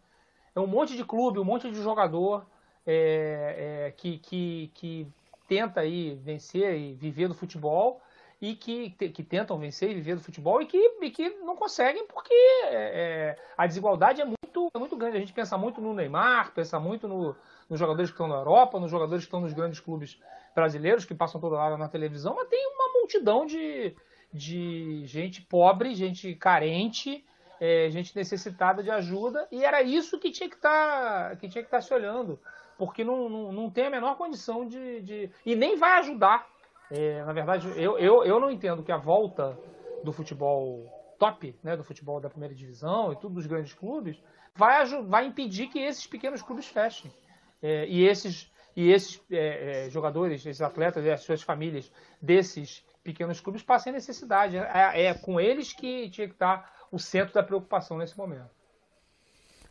É um monte de clube, um monte de jogador é, é, que, que, que tenta aí vencer e viver do futebol e que, que tentam vencer e viver do futebol e que, e que não conseguem porque é, é, a desigualdade é muito, é muito grande. A gente pensa muito no Neymar, pensa muito no, nos jogadores que estão na Europa, nos jogadores que estão nos grandes clubes brasileiros que passam toda hora na televisão, mas tem uma multidão de, de gente pobre, gente carente, é, gente necessitada de ajuda e era isso que tinha que tá, estar tá se olhando porque não, não, não tem a menor condição de. de e nem vai ajudar. É, na verdade, eu, eu, eu não entendo que a volta do futebol top, né, do futebol da primeira divisão e tudo dos grandes clubes, vai, vai impedir que esses pequenos clubes fechem. É, e esses, e esses é, é jogadores, esses atletas e as suas famílias desses pequenos clubes passem necessidade. É, é com eles que tinha que estar o centro da preocupação nesse momento.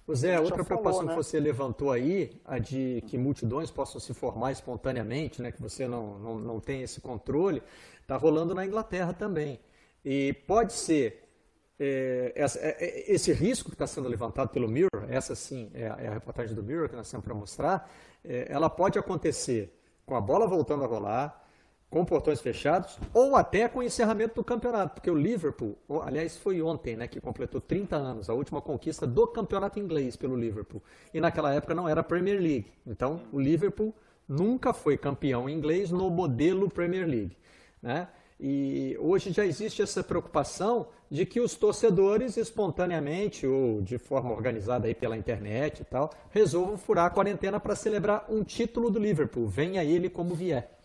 O Zé, outra preocupação né? que você levantou aí, a de que multidões possam se formar espontaneamente, né, que você não, não, não tem esse controle, está rolando na Inglaterra também. E pode ser é, essa, é, é esse risco que está sendo levantado pelo Mirror, essa sim é a, é a reportagem do Mirror que nós temos para mostrar, é, ela pode acontecer com a bola voltando a rolar, com portões fechados ou até com o encerramento do campeonato, porque o Liverpool, aliás, foi ontem, né, que completou 30 anos, a última conquista do campeonato inglês pelo Liverpool. E naquela época não era Premier League. Então, o Liverpool nunca foi campeão inglês no modelo Premier League, né? E hoje já existe essa preocupação de que os torcedores espontaneamente ou de forma organizada aí pela internet e tal, resolvam furar a quarentena para celebrar um título do Liverpool, venha ele como vier.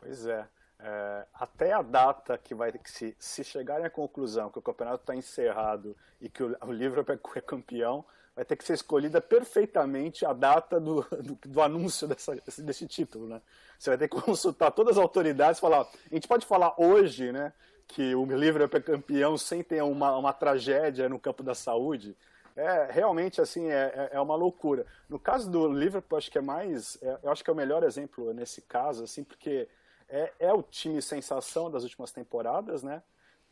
Pois é. é. até a data que vai que se, se chegarem à conclusão que o campeonato está encerrado e que o, o Liverpool é campeão, vai ter que ser escolhida perfeitamente a data do, do, do anúncio dessa, desse, desse, título, né? Você vai ter que consultar todas as autoridades e falar, a gente pode falar hoje, né, que o Liverpool é campeão sem ter uma, uma tragédia no campo da saúde, é realmente assim é, é, é uma loucura. No caso do Liverpool, acho que é mais, é, eu acho que é o melhor exemplo nesse caso, assim, porque é, é o time sensação das últimas temporadas, né?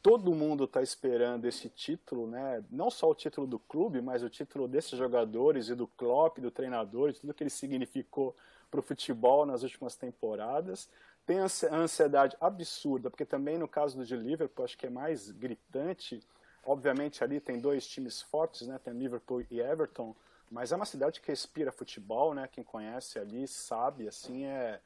Todo mundo está esperando esse título, né? Não só o título do clube, mas o título desses jogadores e do Klopp, do treinador, de tudo que ele significou para o futebol nas últimas temporadas. Tem a ansiedade absurda, porque também no caso do de Liverpool, acho que é mais gritante, obviamente ali tem dois times fortes, né? Tem Liverpool e Everton, mas é uma cidade que respira futebol, né? Quem conhece ali sabe, assim, é,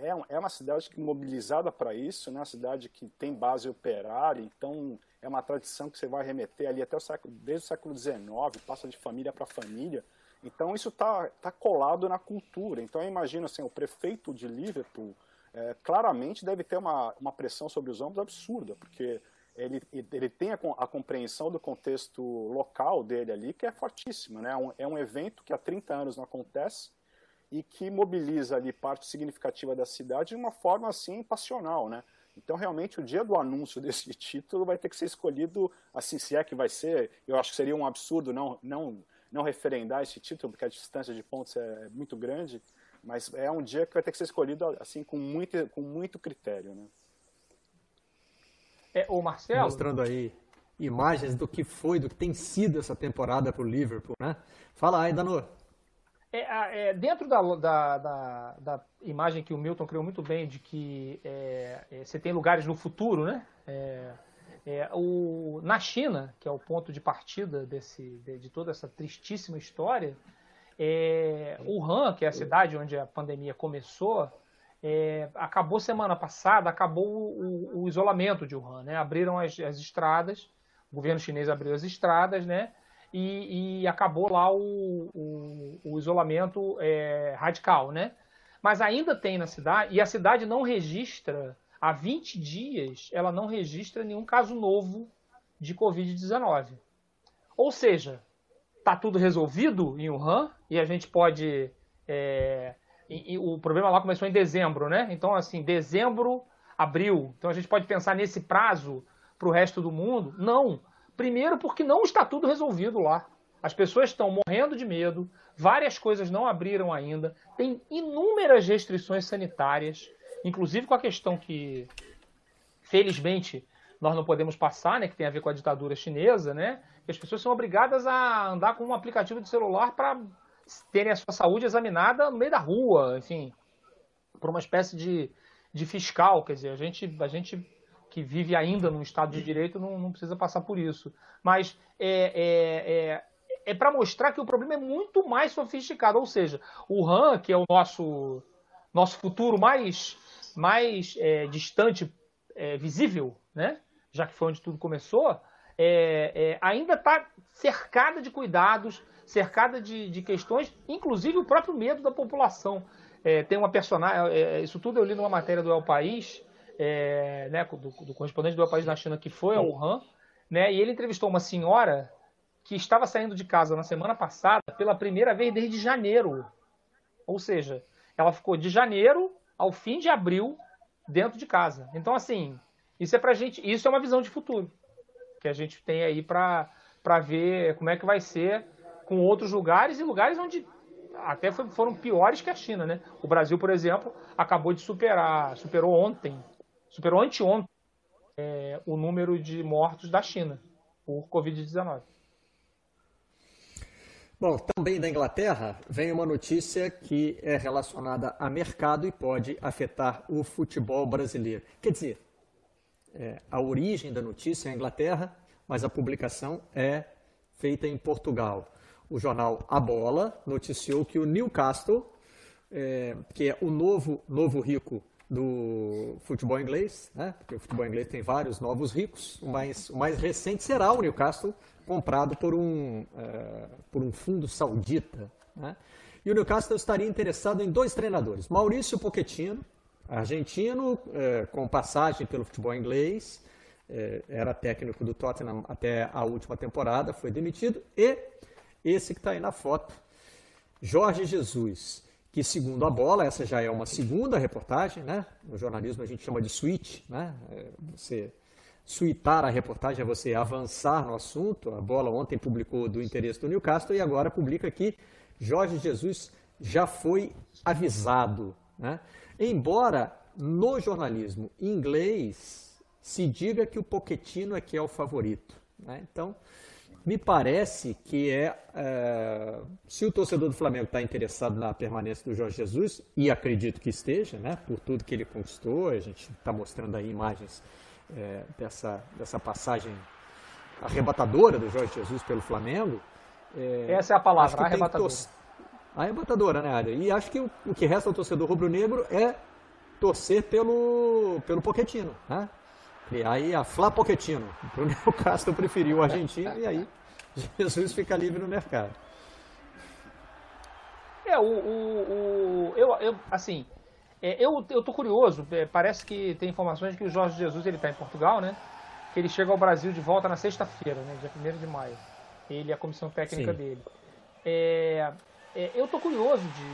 é, é uma cidade que mobilizada para isso, né? Uma cidade que tem base operária, então é uma tradição que você vai remeter ali até o século, desde o século XIX, passa de família para família. Então isso está tá colado na cultura. Então eu imagino assim, o prefeito de Liverpool é, claramente deve ter uma, uma pressão sobre os ombros absurda, porque ele, ele tem a, a, compreensão do contexto local dele ali, que é fortíssima. Né? É um, é um evento que há 30 anos não acontece e que mobiliza ali parte significativa da cidade de uma forma assim passional, né? Então, realmente, o dia do anúncio desse título vai ter que ser escolhido, assim, se é que vai ser. Eu acho que seria um absurdo não, não, não referendar esse título, porque a distância de pontos é muito grande, mas é um dia que vai ter que ser escolhido, assim, com muito, com muito critério, né? É, o Marcelo... Mostrando aí imagens do que foi, do que tem sido essa temporada para o Liverpool, né? Fala aí, Danô. É, é, dentro da, da, da, da, imagem que o Milton criou muito bem de que é, é você tem lugares no futuro, né? É, é, o, na China, que é o ponto de partida desse, de, de toda essa tristíssima história, Wuhan, que é a cidade onde a pandemia começou, acabou semana passada, acabou o, o, isolamento de Wuhan, né? Abriram as, as estradas, o governo chinês abriu as estradas, né? E, e acabou lá o, o, o isolamento é, radical, né? Mas ainda tem na cidade, e a cidade não registra, há 20 dias, ela não registra nenhum caso novo de Covid-19. Ou seja, está tudo resolvido em Wuhan e a gente pode. É, e, e o problema lá começou em dezembro, né? Então, assim, dezembro, abril. Então a gente pode pensar nesse prazo para o resto do mundo? Não. Primeiro, porque não está tudo resolvido lá. As pessoas estão morrendo de medo, várias coisas não abriram ainda, tem inúmeras restrições sanitárias, inclusive com a questão que, felizmente, nós não podemos passar, né, que tem a ver com a ditadura chinesa, né, que as pessoas são obrigadas a andar com um aplicativo de celular para terem a sua saúde examinada no meio da rua, enfim, por uma espécie de, de fiscal, quer dizer, a gente, a gente que vive ainda num Estado de Direito não, não precisa passar por isso. Mas é, é, é, é para mostrar que o problema é muito mais sofisticado. Ou seja, o RAM, que é o nosso, nosso futuro mais, mais é, distante, é, visível, né? já que foi onde tudo começou, é, é, ainda está cercada de cuidados, cercada de, de, questões, inclusive o próprio medo da população. Tem uma personagem, isso tudo eu li numa matéria do El País, é, né, do, do, correspondente do país na China que foi ao Wuhan, né, e ele entrevistou uma senhora que estava saindo de casa na semana passada pela primeira vez desde janeiro. Ou seja, ela ficou de janeiro ao fim de abril dentro de casa. Então, assim, isso é pra gente, isso é uma visão de futuro que a gente tem aí para ver como é que vai ser com outros lugares e lugares onde até foram piores que a China, né? O Brasil, por exemplo, acabou de superar, superou ontem superou anteontem é, o número de mortos da China por Covid-19. Bom, também da Inglaterra vem uma notícia que é relacionada a mercado e pode afetar o futebol brasileiro. Quer dizer, é, a origem da notícia é a Inglaterra, mas a publicação é feita em Portugal. O jornal A Bola noticiou que o Newcastle, é, que é o novo, novo rico do futebol inglês, né? porque o futebol inglês tem vários novos ricos. O mais, o mais recente será o Newcastle, comprado por um, uh, por um fundo saudita. Né? E o Newcastle estaria interessado em dois treinadores: Maurício Pochettino, argentino, uh, com passagem pelo futebol inglês, uh, era técnico do Tottenham até a última temporada, foi demitido, e esse que está aí na foto, Jorge Jesus que segundo a bola, essa já é uma segunda reportagem, né? No jornalismo a gente chama de switch, né? É você suitar a reportagem é você avançar no assunto. A bola ontem publicou do interesse do Newcastle e agora publica que Jorge Jesus já foi avisado, né? Embora no jornalismo inglês se diga que o Pochettino é que é o favorito, né? Então, me parece que é, é, se o torcedor do Flamengo está interessado na permanência do Jorge Jesus, e acredito que esteja, né, por tudo que ele conquistou, a gente está mostrando aí imagens é, dessa, dessa passagem arrebatadora do Jorge Jesus pelo Flamengo. É, Essa é a palavra, arrebatadora. Arrebatadora, né, Área? E acho que o, o que resta ao torcedor rubro-negro é torcer pelo, pelo Poquetino, né? E aí a Flá Poquetino. O Newcastle preferiu o argentino e aí Jesus fica livre no mercado. É, o, o, o eu, eu, assim, é, eu, eu tô curioso, é, parece que tem informações de que o Jorge Jesus ele está em Portugal, né? Que ele chega ao Brasil de volta na sexta-feira, né? Dia 1 de maio. Ele e a comissão técnica Sim. dele. É, é, eu tô curioso de,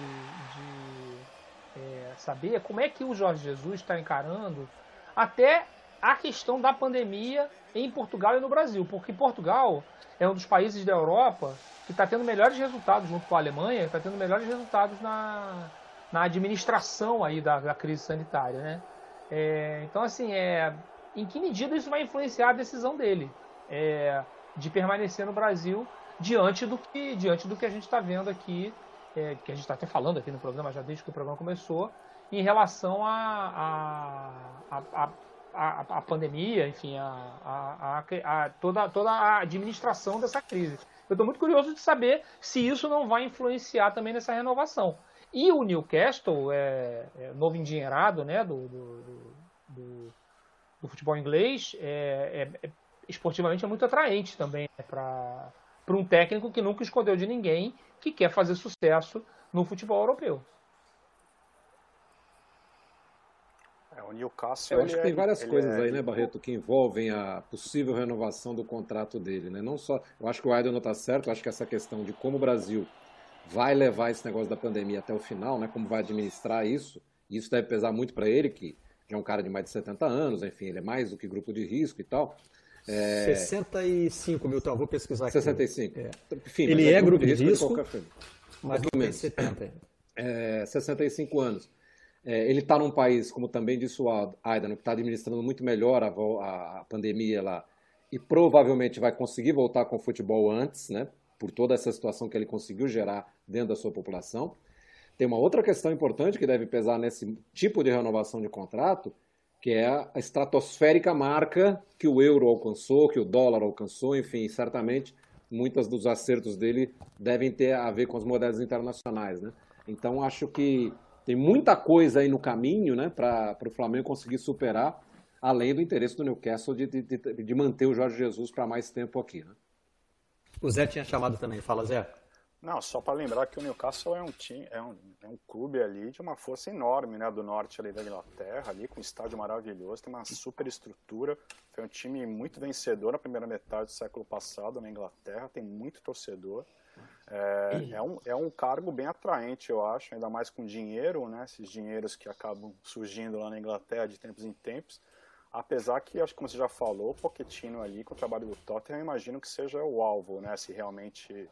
de é, saber como é que o Jorge Jesus está encarando até a questão da pandemia em Portugal e no Brasil, porque Portugal é um dos países da Europa que está tendo melhores resultados junto com a Alemanha, está tendo melhores resultados na, na administração aí da, da crise sanitária, né? É, então, assim, é, em que medida isso vai influenciar a decisão dele é, de permanecer no Brasil diante do que, diante do que a gente está vendo aqui, é, que a gente está até falando aqui no programa, já desde que o programa começou, em relação a, a, a, a, a pandemia, enfim, a, a, toda, toda a administração dessa crise. Eu estou muito curioso de saber se isso não vai influenciar também nessa renovação. E o Newcastle, é, é novo endinheirado né, do, do, do, do futebol inglês, é, é, é esportivamente é muito atraente também né, para um técnico que nunca escondeu de ninguém que quer fazer sucesso no futebol europeu. É, o Newcastle. Eu acho que tem é várias coisas aí, né, Barreto, que envolvem a possível renovação do contrato dele, né? Não só. Eu acho que o Aydon não está certo, eu acho que essa questão de como o Brasil vai levar esse negócio da pandemia até o final, né? Como vai administrar isso. Isso deve pesar muito para ele, que já é um cara de mais de 70 anos, enfim, ele é mais do que grupo de risco e tal. É... 65, Milton, vou pesquisar aqui. 65. É. Enfim, ele é, é, grupo de risco, de risco mas não tem 70. É, 65 anos. É, ele está num país, como também disse o Aidan, que está administrando muito melhor a, a, a pandemia lá e provavelmente vai conseguir voltar com o futebol antes, né? por toda essa situação que ele conseguiu gerar dentro da sua população. Tem uma outra questão importante que deve pesar nesse tipo de renovação de contrato, que é a estratosférica marca que o euro alcançou, que o dólar alcançou, enfim, certamente muitos dos acertos dele devem ter a ver com as moedas internacionais, né? Então acho que tem muita coisa aí no caminho, né, para o Flamengo conseguir superar, além do interesse do Newcastle de, de, de manter o Jorge Jesus para mais tempo aqui, né? O Zé tinha chamado também. Fala, Zé. Não, só para lembrar que o Newcastle é um time, é um, é um clube ali de uma força enorme, né, do norte ali da Inglaterra, ali com um estádio maravilhoso, tem uma super estrutura, foi um time muito vencedor na primeira metade do século passado na Inglaterra, tem muito torcedor, é, é, um, é um cargo bem atraente, eu acho, ainda mais com dinheiro, né, esses dinheiros que acabam surgindo lá na Inglaterra de tempos em tempos, Apesar que, acho que como você já falou, o Pochettino ali, com o trabalho do Tottenham, eu imagino que seja o alvo, né? Se realmente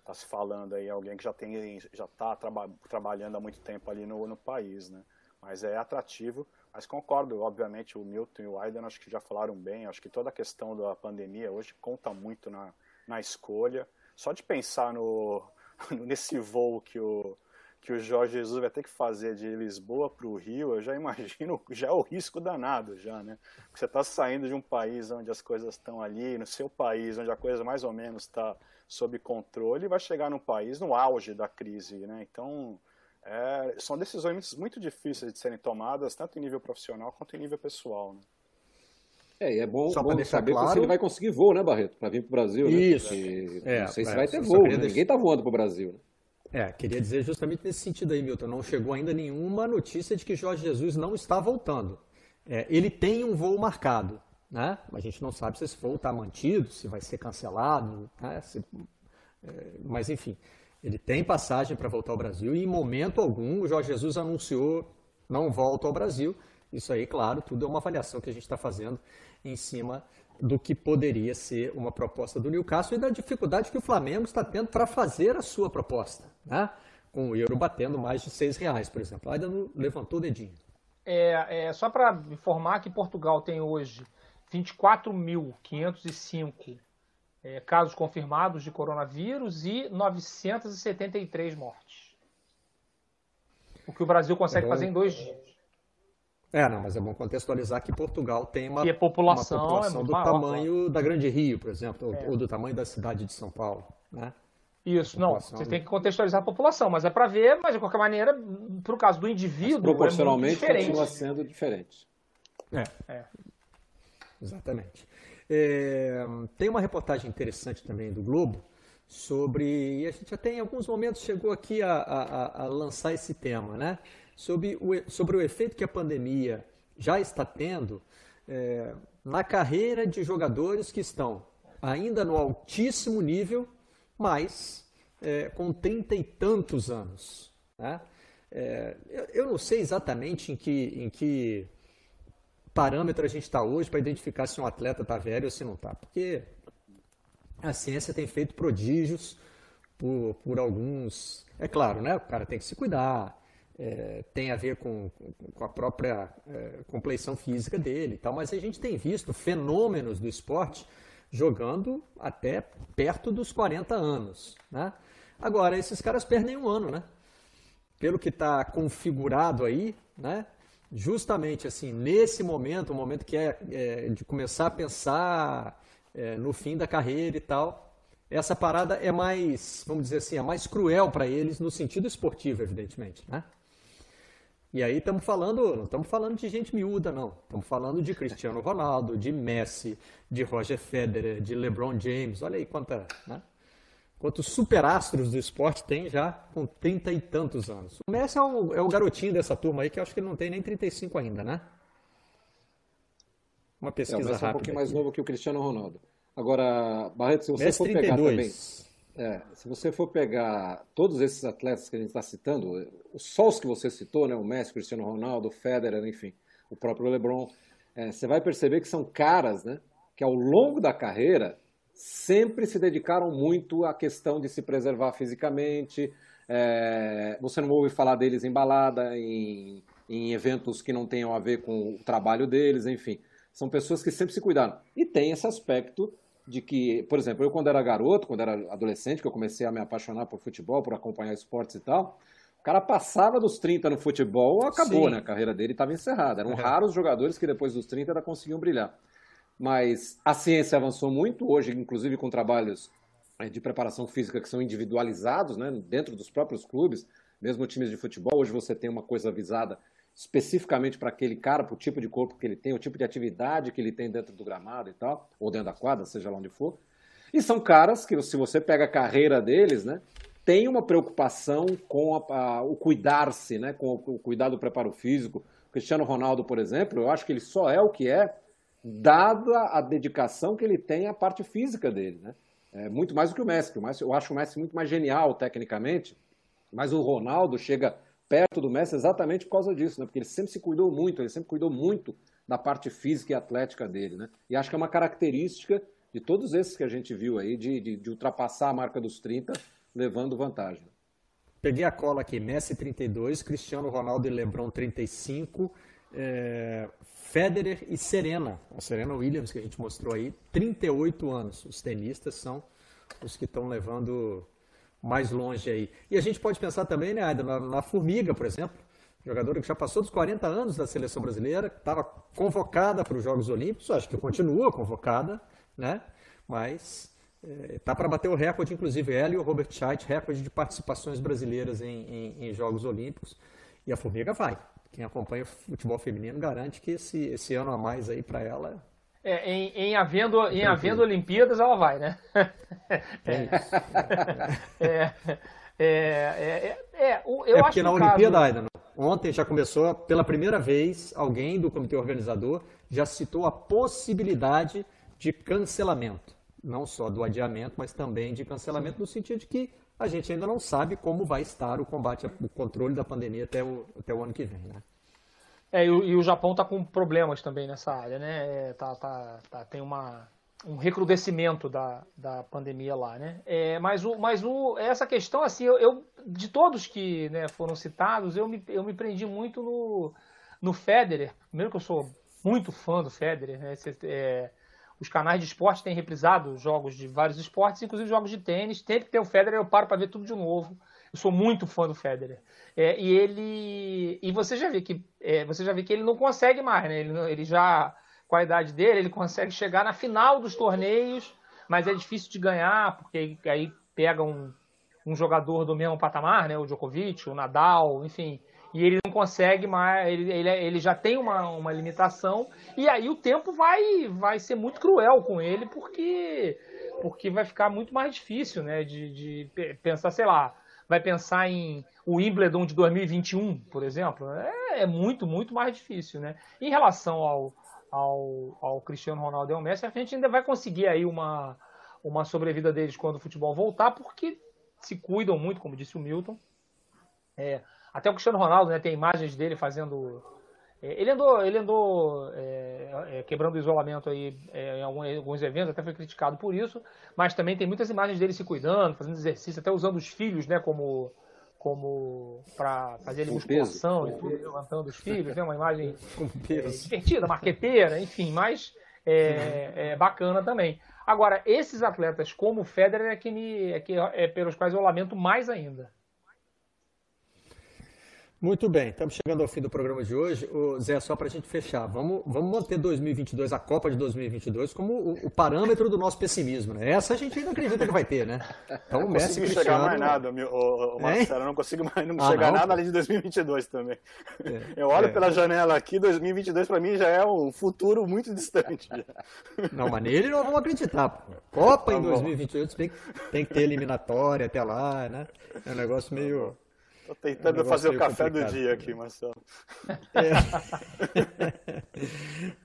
está se falando aí, alguém que já tem já está traba trabalhando há muito tempo ali no, no país, né? Mas é atrativo. Mas concordo, obviamente, o Milton e o Aiden acho que já falaram bem. Acho que toda a questão da pandemia hoje conta muito na, na escolha. Só de pensar no, nesse voo que o, que o Jorge Jesus vai ter que fazer de Lisboa para o Rio, eu já imagino, já é o risco danado já, né? Porque você está saindo de um país onde as coisas estão ali, no seu país, onde a coisa mais ou menos está sob controle, e vai chegar num país no auge da crise, né? Então, é, são decisões muito difíceis de serem tomadas, tanto em nível profissional quanto em nível pessoal, né? É, e é bom, Só bom saber claro... se ele vai conseguir voo, né, Barreto? Para vir para o Brasil, né? Isso. Né? É, não sei se é, vai ter voo, né? ninguém está voando para o Brasil, né? É, queria dizer justamente nesse sentido aí, Milton. Não chegou ainda nenhuma notícia de que Jorge Jesus não está voltando. É, ele tem um voo marcado, né? A gente não sabe se esse voo está mantido, se vai ser cancelado, né? se, é, mas enfim, ele tem passagem para voltar ao Brasil e em momento algum o Jorge Jesus anunciou não volta ao Brasil. Isso aí, claro, tudo é uma avaliação que a gente está fazendo em cima do que poderia ser uma proposta do Newcastle e da dificuldade que o Flamengo está tendo para fazer a sua proposta, né? com o euro batendo mais de seis reais, por exemplo. Ainda não levantou o dedinho. É, é só para informar que Portugal tem hoje 24.505 é, casos confirmados de coronavírus e 973 mortes. O que o Brasil consegue é fazer em dois dias. É, não, mas é bom contextualizar que Portugal tem uma, população, uma população é do maior, tamanho da Grande Rio, por exemplo, é. ou do tamanho da cidade de São Paulo, né? Isso, não, você tem que contextualizar a população, mas é para ver, mas de qualquer maneira, para o caso do indivíduo, mas proporcionalmente é continua sendo diferente. É, é. exatamente. É, tem uma reportagem interessante também do Globo sobre, e a gente até em alguns momentos chegou aqui a, a, a lançar esse tema, né? Sobre o, sobre o efeito que a pandemia já está tendo é, na carreira de jogadores que estão ainda no altíssimo nível, mas é, com trinta e tantos anos. Né? É, eu não sei exatamente em que, em que parâmetro a gente está hoje para identificar se um atleta está velho ou se não está, porque a ciência tem feito prodígios por, por alguns. É claro, né? O cara tem que se cuidar, é, tem a ver com, com a própria é, compleição física dele e tal, mas a gente tem visto fenômenos do esporte jogando até perto dos 40 anos. Né? Agora, esses caras perdem um ano, né? Pelo que está configurado aí, né? justamente assim, nesse momento, o momento que é, é de começar a pensar é, no fim da carreira e tal, essa parada é mais, vamos dizer assim, é mais cruel para eles no sentido esportivo, evidentemente, né? E aí estamos falando, não estamos falando de gente miúda, não. Estamos falando de Cristiano Ronaldo, de Messi, de Roger Federer, de LeBron James. Olha aí quanta, né? quantos superastros do esporte tem já com trinta e tantos anos. O Messi é o, é o, garotinho dessa turma aí que eu acho que ele não tem nem 35 ainda, né? Uma pesquisa é, o Messi rápida. É um pouquinho mais novo que o Cristiano Ronaldo. Agora, Barreto, se você Messi for 32. pegar também é, se você for pegar todos esses atletas que a gente está citando, só os que você citou, né, o Messi, Cristiano Ronaldo, Federer, enfim, o próprio LeBron, é, você vai perceber que são caras né, que ao longo da carreira sempre se dedicaram muito à questão de se preservar fisicamente. É, você não ouve falar deles em balada, em, em eventos que não tenham a ver com o trabalho deles, enfim. São pessoas que sempre se cuidaram. E tem esse aspecto de que, por exemplo, eu quando era garoto, quando era adolescente, que eu comecei a me apaixonar por futebol, por acompanhar esportes e tal, o cara passava dos 30 no futebol, acabou, Sim. né? A carreira dele estava encerrada. Eram raros jogadores que depois dos 30 ainda conseguiam brilhar. Mas a ciência avançou muito, hoje, inclusive com trabalhos eh, de preparação física que são individualizados, né? Dentro dos próprios clubes, mesmo times de futebol, hoje você tem uma coisa visada especificamente para aquele cara, para o tipo de corpo que ele tem, o tipo de atividade que ele tem dentro do gramado e tal, ou dentro da quadra, seja lá onde for. E são caras que, se você pega a carreira deles, né, tem uma preocupação com a, a, o cuidar-se, né, com o, o cuidado do preparo físico. O Cristiano Ronaldo, por exemplo, eu acho que ele só é o que é dada a dedicação que ele tem à parte física dele, né? É muito mais do que o Messi. O Messi eu acho o Messi muito mais genial tecnicamente, mas o Ronaldo chega perto do Messi exatamente por causa disso, né? Porque ele sempre se cuidou muito, ele sempre cuidou muito da parte física e atlética dele, né? E acho que é uma característica de todos esses que a gente viu aí, de, de, de ultrapassar a marca dos 30, levando vantagem. Peguei a cola aqui, Messi 32, Cristiano Ronaldo e Lebron 35, é, Federer e Serena, a Serena Williams que a gente mostrou aí, 38 anos. Os tenistas são os que estão levando mais longe aí. E a gente pode pensar também, né, Aida, na, na Formiga, por exemplo, jogadora que já passou dos 40 anos da seleção brasileira, estava convocada para os Jogos Olímpicos, acho que continua convocada, né? Mas está é, para bater o recorde, inclusive ela e o Robert Scheidt, recorde de participações brasileiras em, em, em, Jogos Olímpicos. E a Formiga vai. Quem acompanha o futebol feminino garante que esse, esse ano a mais aí para ela é, em, em, havendo, em havendo Olimpíadas, ela vai, né? É, é, é, é, é, eu é porque na Olimpíada, caso... Aidan, ontem já começou, pela primeira vez, alguém do comitê organizador já citou a possibilidade de cancelamento. Não só do adiamento, mas também de cancelamento, no sentido de que a gente ainda não sabe como vai estar o combate, o controle da pandemia até o, até o ano que vem, né? É, e, e o Japão está com problemas também nessa área, né? É, tá, tá, tá, tem uma, um recrudescimento da, da pandemia lá, né? É, mas o, mas o, essa questão, assim, eu, eu de todos que né, foram citados, eu me, eu me prendi muito no, no Federer. Primeiro que eu sou muito fã do Federer, né? É, os canais de esporte têm reprisado jogos de vários esportes, inclusive jogos de tênis. Sempre que tem o Federer, eu paro para ver tudo de novo. Eu sou muito fã do Federer. É, e ele. E você já vê que. É, você já vê que ele não consegue mais, né? Ele, ele já. Com a idade dele, ele consegue chegar na final dos torneios, mas é difícil de ganhar, porque aí pega um, um jogador do mesmo patamar, né? O Djokovic, o Nadal, enfim. E ele não consegue mais, ele, ele, ele já tem uma, uma limitação, e aí o tempo vai, vai ser muito cruel com ele, porque, porque vai ficar muito mais difícil, né? De, de pensar, sei lá, vai pensar em o Wimbledon de 2021, por exemplo, é, é muito, muito mais difícil, né? Em relação ao, ao, ao Cristiano Ronaldo e ao Messi, a gente ainda vai conseguir aí uma, uma sobrevida deles quando o futebol voltar, porque se cuidam muito, como disse o Milton. É, até o Cristiano Ronaldo né, tem imagens dele fazendo. É, ele andou, ele andou é, é, quebrando o isolamento aí é, em alguns eventos, até foi criticado por isso, mas também tem muitas imagens dele se cuidando, fazendo exercício, até usando os filhos né, como, como para fazer ali musculação e tudo, levantando os filhos, né, uma imagem é, divertida, marqueteira, enfim, mas é, é, bacana também. Agora, esses atletas como o Federer é que, me, é, que é pelos quais eu lamento mais ainda. Muito bem, estamos chegando ao fim do programa de hoje. O Zé, só para a gente fechar, vamos, vamos manter 2022, a Copa de 2022, como o, o, parâmetro do nosso pessimismo. Né? Essa a gente ainda acredita que vai ter, né? Então, não consigo chegar mais nada, meu, o, o Marcelo, é? não consigo mais não ah, chegar não? nada além de 2022 também. É, eu olho é. pela janela aqui, 2022 para mim já é um futuro muito distante. Não, mas nele não vamos acreditar. Copa tá em 2022 tem, tem que ter eliminatória até lá, né? É um negócio meio Tô tentando é um fazer o café complicado. do dia aqui, Marcelo. É.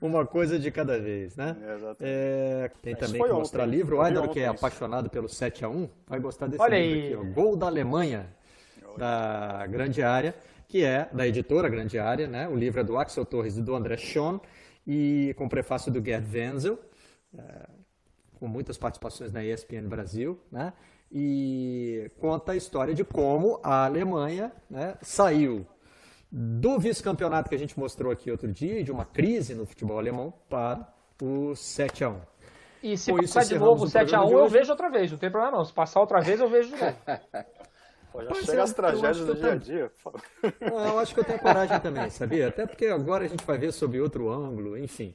Uma coisa de cada vez, né? É, tem também que mostrar ontem. livro. O Aidor, que é apaixonado pelo 7x1, vai gostar desse Olha livro aí. aqui. Ó. Gol da Alemanha, da Grande Área, que é da editora Grande Área, né? O livro é do Axel Torres e do André Schoen, e com prefácio do Gerd Wenzel, é, com muitas participações na ESPN Brasil, né? E conta a história de como a Alemanha né, saiu do vice-campeonato que a gente mostrou aqui outro dia, de uma crise no futebol alemão, para o 7 a 1 E se Com passar de novo o 7 a 1 eu vejo outra vez, não tem problema não. Se passar outra vez, eu vejo de novo. Pô, já chega as tragédias do dia a dia. Não, eu acho que eu tenho coragem também, sabia? Até porque agora a gente vai ver sob outro ângulo, enfim.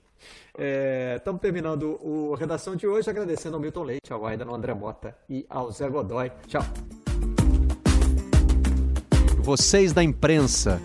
Estamos é, terminando o Redação de hoje, agradecendo ao Milton Leite, ao Aida, ao André Mota e ao Zé Godoy. Tchau. Vocês da imprensa.